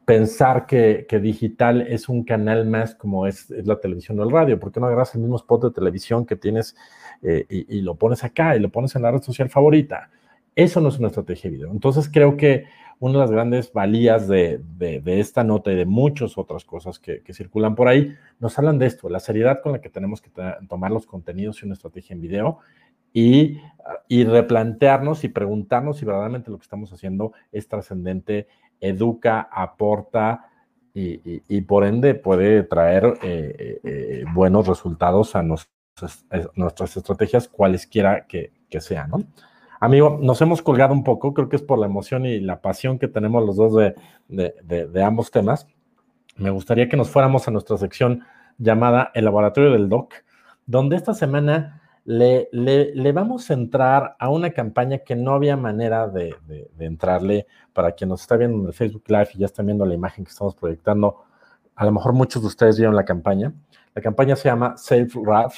pensar que, digital es un canal más como es, la televisión o el radio, ¿por qué no agarras el mismo spot de televisión que tienes eh, y, lo pones acá y lo pones en la red social favorita? Eso no es una estrategia de video. Entonces creo que una de las grandes valías de, esta nota y de muchas otras cosas que, circulan por ahí, nos hablan de esto, la seriedad con la que tenemos que tomar los contenidos y una estrategia en video y, replantearnos y preguntarnos si verdaderamente lo que estamos haciendo es trascendente, educa, aporta y, por ende puede traer eh, eh, buenos resultados a nuestras, estrategias, cualesquiera que, que sean, ¿no? Amigo, nos hemos colgado un poco, creo que es por la emoción y la pasión que tenemos los dos de, ambos temas. Me gustaría que nos fuéramos a nuestra sección llamada El Laboratorio del Doc, donde esta semana le, vamos a entrar a una campaña que no había manera de, entrarle. Para quien nos está viendo en el Facebook Live y ya están viendo la imagen que estamos proyectando, a lo mejor muchos de ustedes vieron la campaña. La campaña se llama Self Wrath.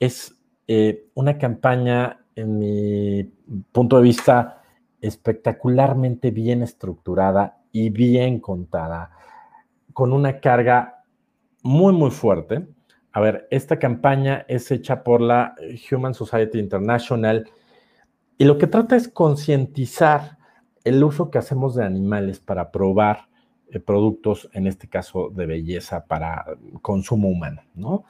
Es eh, una campaña en mi punto de vista, espectacularmente bien estructurada y bien contada, con una carga muy, muy fuerte. A ver, esta campaña es hecha por la Human Society International y lo que trata es concientizar el uso que hacemos de animales para probar eh, productos, en este caso de belleza, para consumo humano, ¿no?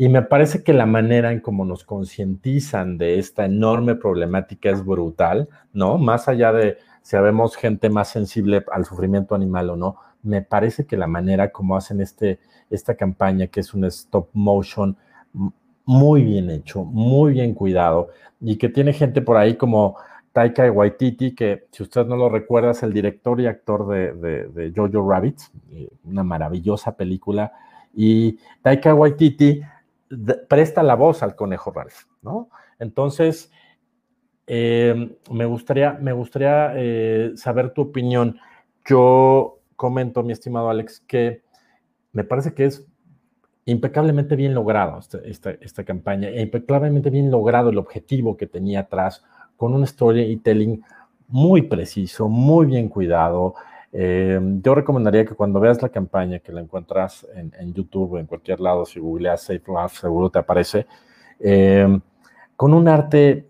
Y me parece que la manera en cómo nos concientizan de esta enorme problemática es brutal, ¿no? Más allá de si habemos gente más sensible al sufrimiento animal o no, me parece que la manera como hacen este, esta campaña, que es un stop motion muy bien hecho, muy bien cuidado, y que tiene gente por ahí como Taika Waititi, que si usted no lo recuerda, es el director y actor de, de Jojo Rabbit, eh, una maravillosa película. Y Taika Waititi presta la voz al conejo Ralph, ¿no? Entonces, eh, me gustaría, me gustaría eh, saber tu opinión. Yo comento, mi estimado Alex, que me parece que es impecablemente bien logrado esta, esta, campaña, e impecablemente bien logrado el objetivo que tenía atrás con un storytelling muy preciso, muy bien cuidado. Eh, yo recomendaría que cuando veas la campaña, que la encuentras en, YouTube o en cualquier lado, si googleas Safe Love, seguro te aparece, eh, con un arte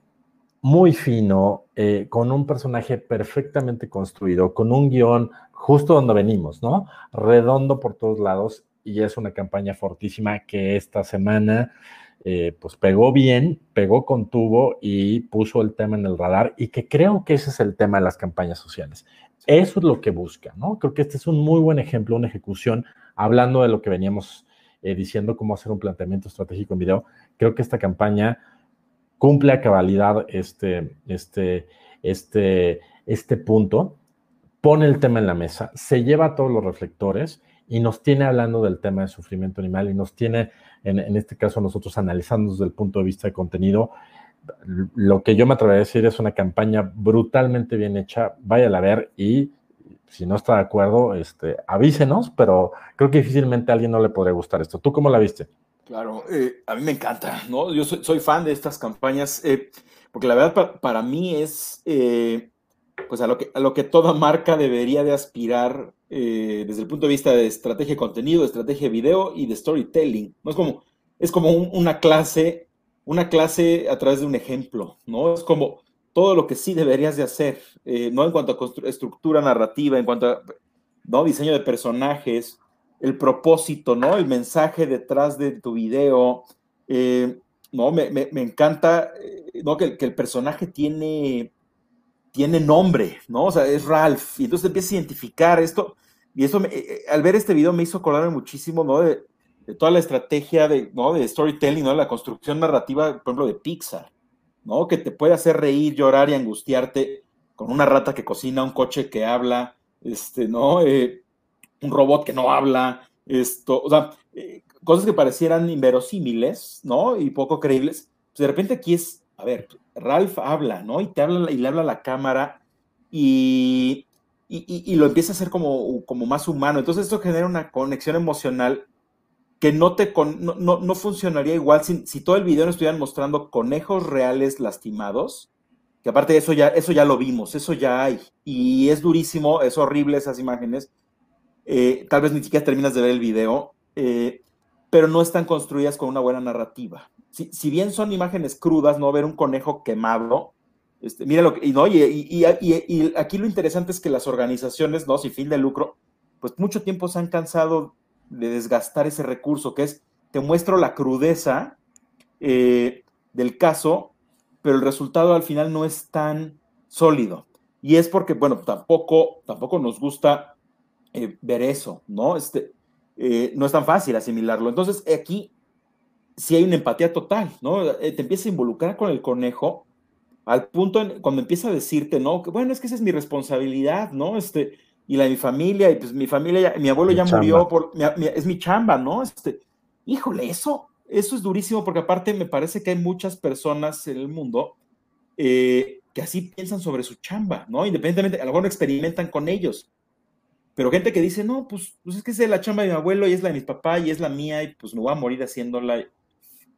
muy fino, eh, con un personaje perfectamente construido, con un guion justo donde venimos, ¿no? Redondo por todos lados y es una campaña fortísima que esta semana eh, pues pegó bien, pegó con tubo y puso el tema en el radar y que creo que ese es el tema de las campañas sociales. Eso es lo que busca, ¿no? Creo que este es un muy buen ejemplo, una ejecución, hablando de lo que veníamos eh, diciendo, cómo hacer un planteamiento estratégico en video. Creo que esta campaña cumple a cabalidad este, este, este, este punto, pone el tema en la mesa, se lleva a todos los reflectores y nos tiene hablando del tema de sufrimiento animal y nos tiene, en, este caso, nosotros analizando desde el punto de vista de contenido. Lo que yo me atrevería a decir es una campaña brutalmente bien hecha, váyala a ver y si no está de acuerdo, este, avísenos, pero creo que difícilmente a alguien no le podría gustar esto. ¿Tú cómo la viste? Claro, eh, a mí me encanta, ¿no? Yo soy, fan de estas campañas, eh, porque la verdad para, mí es eh, pues a lo, que, a lo que toda marca debería de aspirar desde el punto de vista de estrategia de contenido, estrategia de video y de storytelling. ¿no? Es como, es como una clase, una clase a través de un ejemplo, ¿no? Es como todo lo que sí deberías de hacer, ¿no? En cuanto a estructura narrativa, en cuanto a ¿no? diseño de personajes, el propósito, ¿no? El mensaje detrás de tu video. Eh, no, me, encanta, eh, ¿no? Que, el personaje tiene, tiene nombre, ¿no? O sea, es Ralph. Y entonces empiezas a identificar esto. Y eso, eh, al ver este video, me hizo acordarme muchísimo, ¿no? De, toda la estrategia de, ¿no? de storytelling, ¿no? La construcción narrativa, por ejemplo, de Pixar, ¿no? Que te puede hacer reír, llorar y angustiarte con una rata que cocina, un coche que habla, este, ¿no? un robot que no habla, esto, o sea, eh, cosas que parecieran inverosímiles, ¿no? Y poco creíbles. Pues de repente aquí es, a ver, Ralph habla, ¿no? Y te habla y le habla a la cámara y, y, lo empieza a hacer como, como más humano. Entonces esto genera una conexión emocional que no, te no, no, funcionaría igual si, todo el video nos estuvieran mostrando conejos reales lastimados, que aparte de eso ya, eso ya lo vimos, eso ya hay, y es durísimo, es horrible esas imágenes, eh, tal vez ni siquiera terminas de ver el video, eh, pero no están construidas con una buena narrativa. Si, bien son imágenes crudas, no ver un conejo quemado, este, mira lo que, y, no, y, aquí lo interesante es que las organizaciones, ¿no? Sin fin de lucro, pues mucho tiempo se han cansado de desgastar ese recurso, que es, te muestro la crudeza eh, del caso, pero el resultado al final no es tan sólido. Y es porque, bueno, tampoco, tampoco nos gusta eh, ver eso, ¿no? Este, eh, no es tan fácil asimilarlo. Entonces, aquí sí hay una empatía total, ¿no? Eh, te empieza a involucrar con el conejo al punto en, cuando empieza a decirte, ¿no? Que bueno, es que esa es mi responsabilidad, ¿no? Este, y la de mi familia, y pues mi familia, mi abuelo ya murió, por, es mi chamba, ¿no? Este, híjole, eso, eso es durísimo porque aparte me parece que hay muchas personas en el mundo que así piensan sobre su chamba, ¿no? Independientemente, a lo mejor no experimentan con ellos, pero gente que dice, no, pues, pues, es que es la chamba de mi abuelo y es la de mi papá y es la mía y pues me voy a morir haciéndola,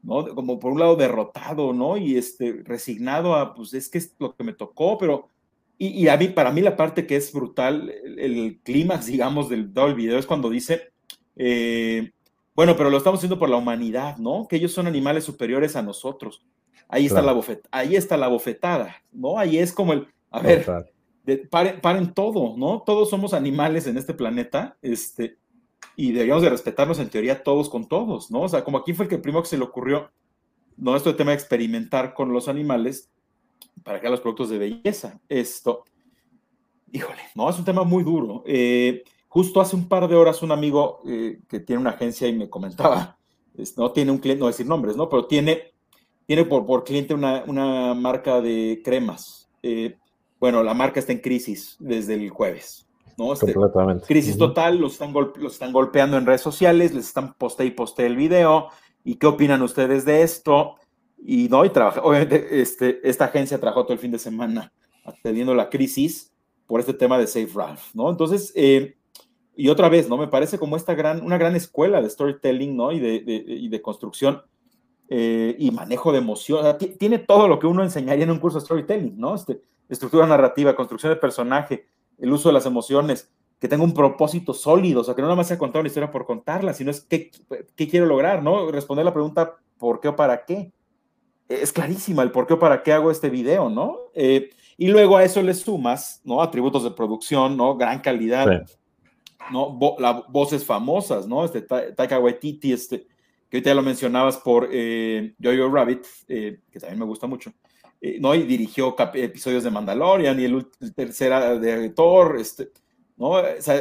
¿no? Como por un lado derrotado, ¿no? Y este, resignado a, pues es que es lo que me tocó, pero, y, a mí, para mí la parte que es brutal, el, clímax, digamos, del, del video es cuando dice, eh, bueno, pero lo estamos haciendo por la humanidad, ¿no? Que ellos son animales superiores a nosotros. Ahí está la bofetada, ahí está la bofetada, ¿no? Ahí es como el, a ver, paren, todo, ¿no? Todos somos animales en este planeta, este, y deberíamos de respetarnos en teoría todos con todos, ¿no? O sea, como aquí fue el que primero que se le ocurrió, ¿no? Esto de tema de experimentar con los animales para crear los productos de belleza. Esto, híjole, no, es un tema muy duro. Eh, justo hace un par de horas un amigo eh, que tiene una agencia y me comentaba, no tiene un cliente, no decir nombres, ¿no? Pero tiene, tiene por, por cliente una, una marca de cremas. Eh, bueno, la marca está en crisis desde el jueves. ¿No? Este, Completamente. Crisis total, los están, los están golpeando en redes sociales, les están poste y poste el video. ¿Y qué opinan ustedes de esto? Y no, y trabaja, obviamente, este, esta agencia trabajó todo el fin de semana atendiendo la crisis por este tema de Safe Ralph, ¿no? Entonces, eh, y otra vez, ¿no? Me parece como esta gran, una gran escuela de storytelling, ¿no? Y de, y de construcción eh, y manejo de emoción. tiene todo lo que uno enseñaría en un curso de storytelling, ¿no? Este, estructura narrativa, construcción de personaje, el uso de las emociones, que tenga un propósito sólido, o sea, que no nada más sea contar una historia por contarla, sino es qué, qué quiero lograr, ¿no? Responder la pregunta por qué o para qué. Es clarísima el por qué o para qué hago este video, ¿no? Eh, y luego a eso le sumas, ¿no? Atributos de producción, ¿no? Gran calidad, ¿no? las voces famosas, ¿no? Este Taika Waititi, este, que ahorita ya lo mencionabas por eh, Jojo Rabbit, eh, que también me gusta mucho, ¿no? Y dirigió episodios de Mandalorian y el, tercera de Thor, este, ¿no?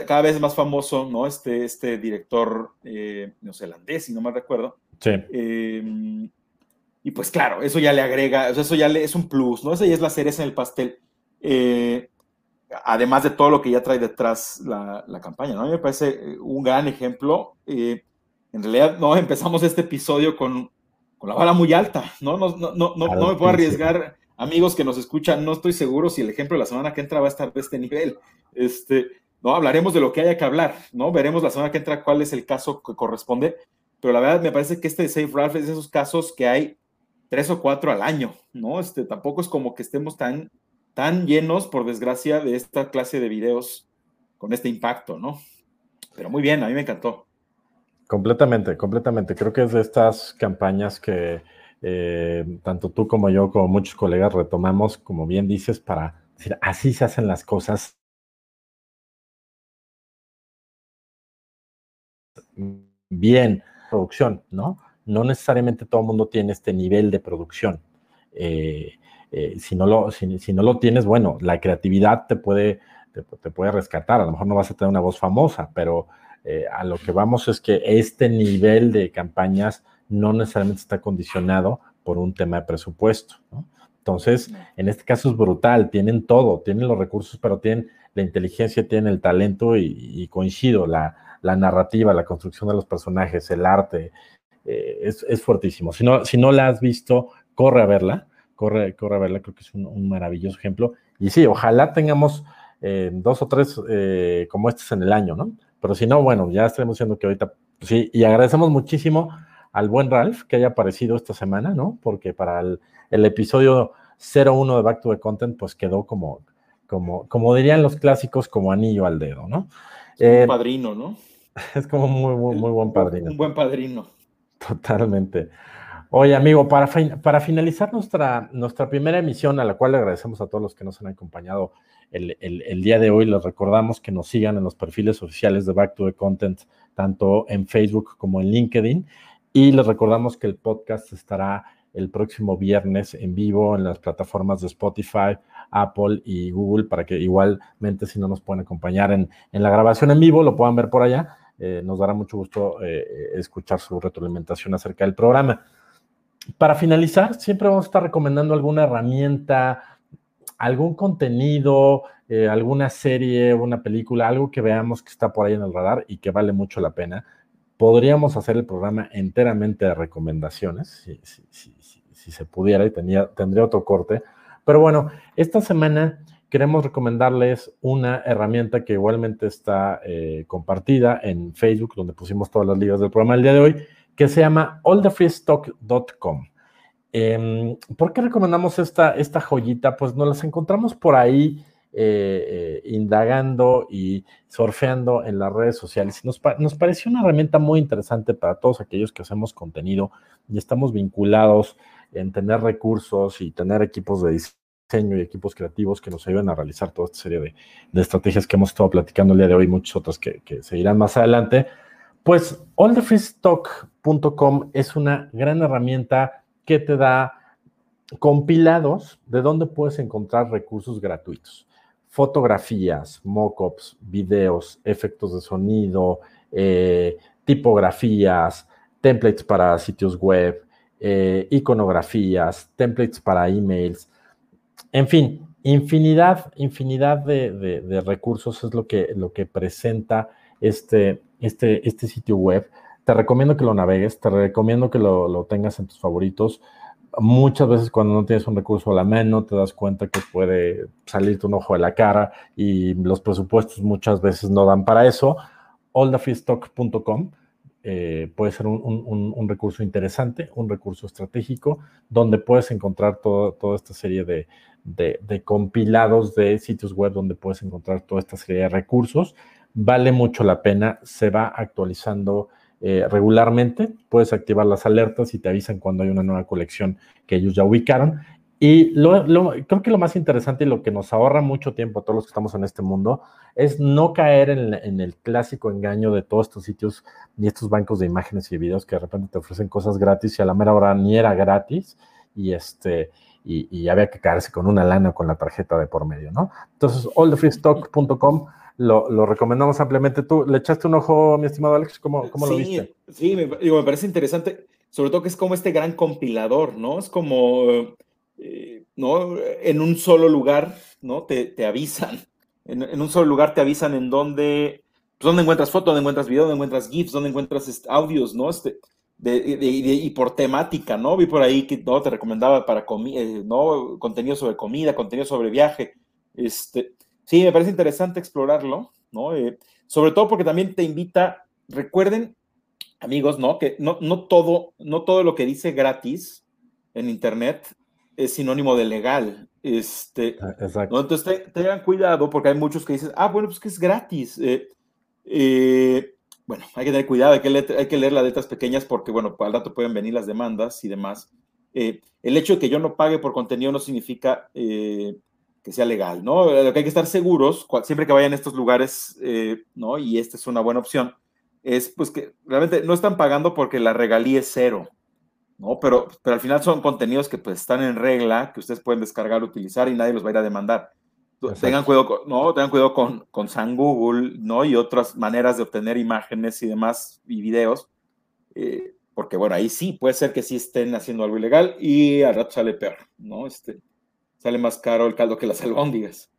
cada vez más famoso, ¿no? Este, este director neozelandés, si no me recuerdo. Sí. Em, y pues claro, eso ya le agrega, eso ya le, es un plus, ¿no? Esa ya es la cereza en el pastel. Eh, además de todo lo que ya trae detrás la, campaña, ¿no? A mí me parece eh, un gran ejemplo. Eh, en realidad, no, empezamos este episodio con, con la vara muy alta, ¿no? No, no, no, no, no me puedo arriesgar, amigos que nos escuchan, no estoy seguro si el ejemplo de la semana que entra va a estar de este nivel. Este, no, hablaremos de lo que haya que hablar, ¿no? Veremos la semana que entra cuál es el caso que corresponde, pero la verdad me parece que este de Safe Ralph es de esos casos que hay tres o cuatro al año, ¿no? Este, tampoco es como que estemos tan, tan llenos, por desgracia, de esta clase de videos con este impacto, ¿no? Pero muy bien, a mí me encantó. Completamente, completamente. Creo que es de estas campañas que eh, tanto tú como yo, como muchos colegas, retomamos, como bien dices, para decir, así se hacen las cosas. Bien, producción, ¿no? no necesariamente todo el mundo tiene este nivel de producción. Eh, eh, si, no lo, si, no lo tienes, bueno, la creatividad te puede, te, puede rescatar. A lo mejor no vas a tener una voz famosa, pero eh, a lo que vamos es que este nivel de campañas no necesariamente está condicionado por un tema de presupuesto. Entonces, en este caso es brutal, tienen todo, tienen los recursos, pero tienen la inteligencia, tienen el talento y, coincido, la, la, narrativa, la construcción de los personajes, el arte, eh, es, fuertísimo. Si no, si no la has visto, corre a verla, corre, corre a verla, creo que es un, maravilloso ejemplo. Y sí, ojalá tengamos eh, dos o tres eh, como estos en el año, ¿no? Pero si no, bueno, ya estaremos diciendo que ahorita, pues sí, y agradecemos muchísimo al buen Ralph que haya aparecido esta semana, ¿no? Porque para el, episodio 01 de Back to the Content, pues quedó como, como, como dirían los clásicos, como anillo al dedo, ¿no? un padrino, ¿no? Es como muy, muy, muy buen padrino. Un buen padrino. Totalmente. Oye, amigo, para, para finalizar nuestra, nuestra primera emisión, a la cual le agradecemos a todos los que nos han acompañado el, día de hoy, les recordamos que nos sigan en los perfiles oficiales de Back to the Content, tanto en Facebook como en LinkedIn. Y les recordamos que el podcast estará el próximo viernes en vivo en las plataformas de Spotify, Apple y Google, para que igualmente si no nos pueden acompañar en, en la grabación en vivo, lo puedan ver por allá eh, nos dará mucho gusto eh, escuchar su retroalimentación acerca del programa. Para finalizar, siempre vamos a estar recomendando alguna herramienta, algún contenido, eh, alguna serie, una película, algo que veamos que está por ahí en el radar y que vale mucho la pena. Podríamos hacer el programa enteramente de recomendaciones, si, se pudiera, y tendría otro corte. Pero bueno, esta semana queremos recomendarles una herramienta que igualmente está eh, compartida en Facebook, donde pusimos todas las ligas del programa el día de hoy, que se llama allthefreestock.com. Em, ¿Por qué recomendamos esta, esta joyita? Pues nos las encontramos por ahí eh, eh, indagando y surfeando en las redes sociales. Nos, nos pareció una herramienta muy interesante para todos aquellos que hacemos contenido y estamos vinculados en tener recursos y tener equipos de diseño y equipos creativos que nos ayudan a realizar toda esta serie de, estrategias que hemos estado platicando el día de hoy, muchas otras que, seguirán más adelante, pues allthefreestock.com es una gran herramienta que te da compilados de donde puedes encontrar recursos gratuitos. Fotografías, mockups, videos, efectos de sonido, eh, tipografías, templates para sitios web, eh, iconografías, templates para emails, en fin, infinidad, infinidad de, recursos es lo que, lo que presenta este, este, este sitio web. Te recomiendo que lo navegues, te recomiendo que lo, tengas en tus favoritos. Muchas veces cuando no tienes un recurso a la mano te das cuenta que puede salirte un ojo de la cara y los presupuestos muchas veces no dan para eso. allthefreestock.com eh, puede ser un, recurso interesante, un recurso estratégico, donde puedes encontrar toda esta serie de, de, compilados de sitios web, donde puedes encontrar toda esta serie de recursos. Vale mucho la pena, se va actualizando eh, regularmente, puedes activar las alertas y te avisan cuando hay una nueva colección que ellos ya ubicaron. Y lo, creo que lo más interesante y lo que nos ahorra mucho tiempo a todos los que estamos en este mundo es no caer en, el clásico engaño de todos estos sitios y estos bancos de imágenes y videos que de repente te ofrecen cosas gratis y a la mera hora ni era gratis y este y, había que caerse con una lana con la tarjeta de por medio, ¿no? Entonces, allthefreestock.com lo, lo, recomendamos ampliamente. ¿Tú le echaste un ojo, mi estimado Alex? ¿Cómo, cómo lo viste? Sí, me, digo, me parece interesante, sobre todo que es como este gran compilador, ¿no? Es como eh, ¿no? En un solo lugar, ¿no? Te, te avisan. En, un solo lugar te avisan en dónde, pues, dónde encuentras fotos, dónde encuentras video, dónde encuentras GIFs, dónde encuentras audios, ¿no? Este, de, y por temática, ¿no? Vi por ahí que ¿no? te recomendaba para eh, ¿no? contenido sobre comida, contenido sobre viaje. Este, sí, me parece interesante explorarlo, ¿no? Eh, sobre todo porque también te invita, recuerden, amigos, ¿no? Que no, no, todo, no todo lo que dice gratis en Internet es sinónimo de legal. Este, ah, Exacto. Entonces tengan cuidado porque hay muchos que dicen, ah, bueno, pues que es gratis. Eh, eh, bueno, hay que tener cuidado, hay que, leer, hay que leer las letras pequeñas porque, bueno, al rato pueden venir las demandas y demás. Eh, el hecho de que yo no pague por contenido no significa que sea legal, ¿no? Lo que hay que estar seguros, siempre que vayan a estos lugares, ¿no? Y esta es una buena opción, es pues que realmente no están pagando porque la regalía es cero. ¿no? Pero, pero al final son contenidos que pues están en regla, que ustedes pueden descargar, utilizar y nadie los va a ir a demandar. Tengan cuidado, con, ¿no? Tengan cuidado con, con San Google, ¿no? Y otras maneras de obtener imágenes y demás, y videos, eh, porque bueno, ahí sí, puede ser que sí estén haciendo algo ilegal y al rato sale peor, ¿no? Este, sale más caro el caldo que las albóndigas.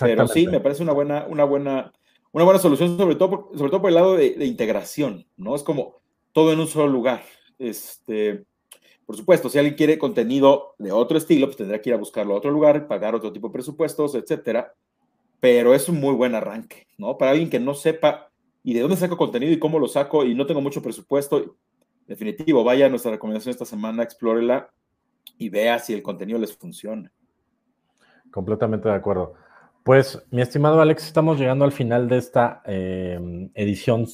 Pero sí, me parece una buena, una buena, una buena solución, sobre todo por, sobre todo por el lado de, de integración, ¿no? Es como todo en un solo lugar, este, por supuesto, si alguien quiere contenido de otro estilo, pues tendrá que ir a buscarlo a otro lugar, pagar otro tipo de presupuestos, etcétera. Pero es un muy buen arranque, ¿no? Para alguien que no sepa y de dónde saco contenido y cómo lo saco y no tengo mucho presupuesto, definitivo, vaya a nuestra recomendación esta semana, explórela y vea si el contenido les funciona. Completamente de acuerdo. Pues, mi estimado Alex, estamos llegando al final de esta eh, edición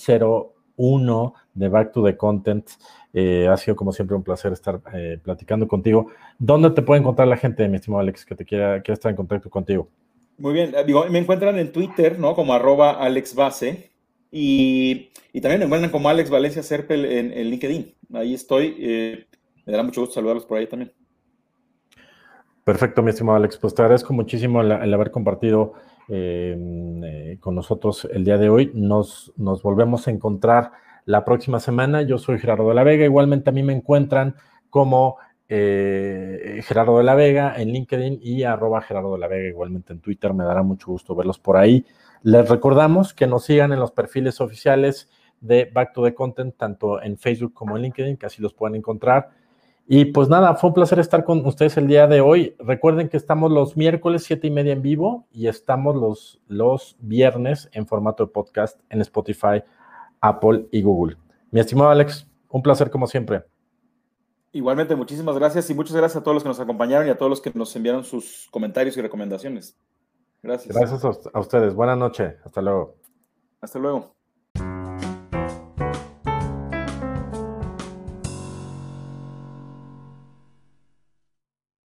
01 de Back to the Content. Eh, ha sido como siempre un placer estar eh, platicando contigo. ¿Dónde te puede encontrar la gente, mi estimado Alex, que te quiera, estar en contacto contigo? Muy bien, eh, me encuentran en Twitter, ¿no? Como arroba alexbase y, y también me encuentran como Alex Valencia Serpel en, LinkedIn. Ahí estoy. me dará mucho gusto saludarlos por ahí también. Perfecto, mi estimado Alex. Pues te agradezco muchísimo el, haber compartido con nosotros el día de hoy. Nos, nos volvemos a encontrar la próxima semana. Yo soy Gerardo de la Vega. Igualmente a mí me encuentran como eh, Gerardo de la Vega en LinkedIn y arroba Gerardo de la Vega igualmente en Twitter. Me dará mucho gusto verlos por ahí. Les recordamos que nos sigan en los perfiles oficiales de Back to the Content, tanto en Facebook como en LinkedIn, que así los pueden encontrar. Y pues nada, fue un placer estar con ustedes el día de hoy. Recuerden que estamos los miércoles siete y media en vivo y estamos los, los viernes en formato de podcast en Spotify, Apple y Google. Mi estimado Alex, un placer como siempre. Igualmente, muchísimas gracias y muchas gracias a todos los que nos acompañaron y a todos los que nos enviaron sus comentarios y recomendaciones. Gracias. Gracias a ustedes. Buenas noches. Hasta luego. Hasta luego.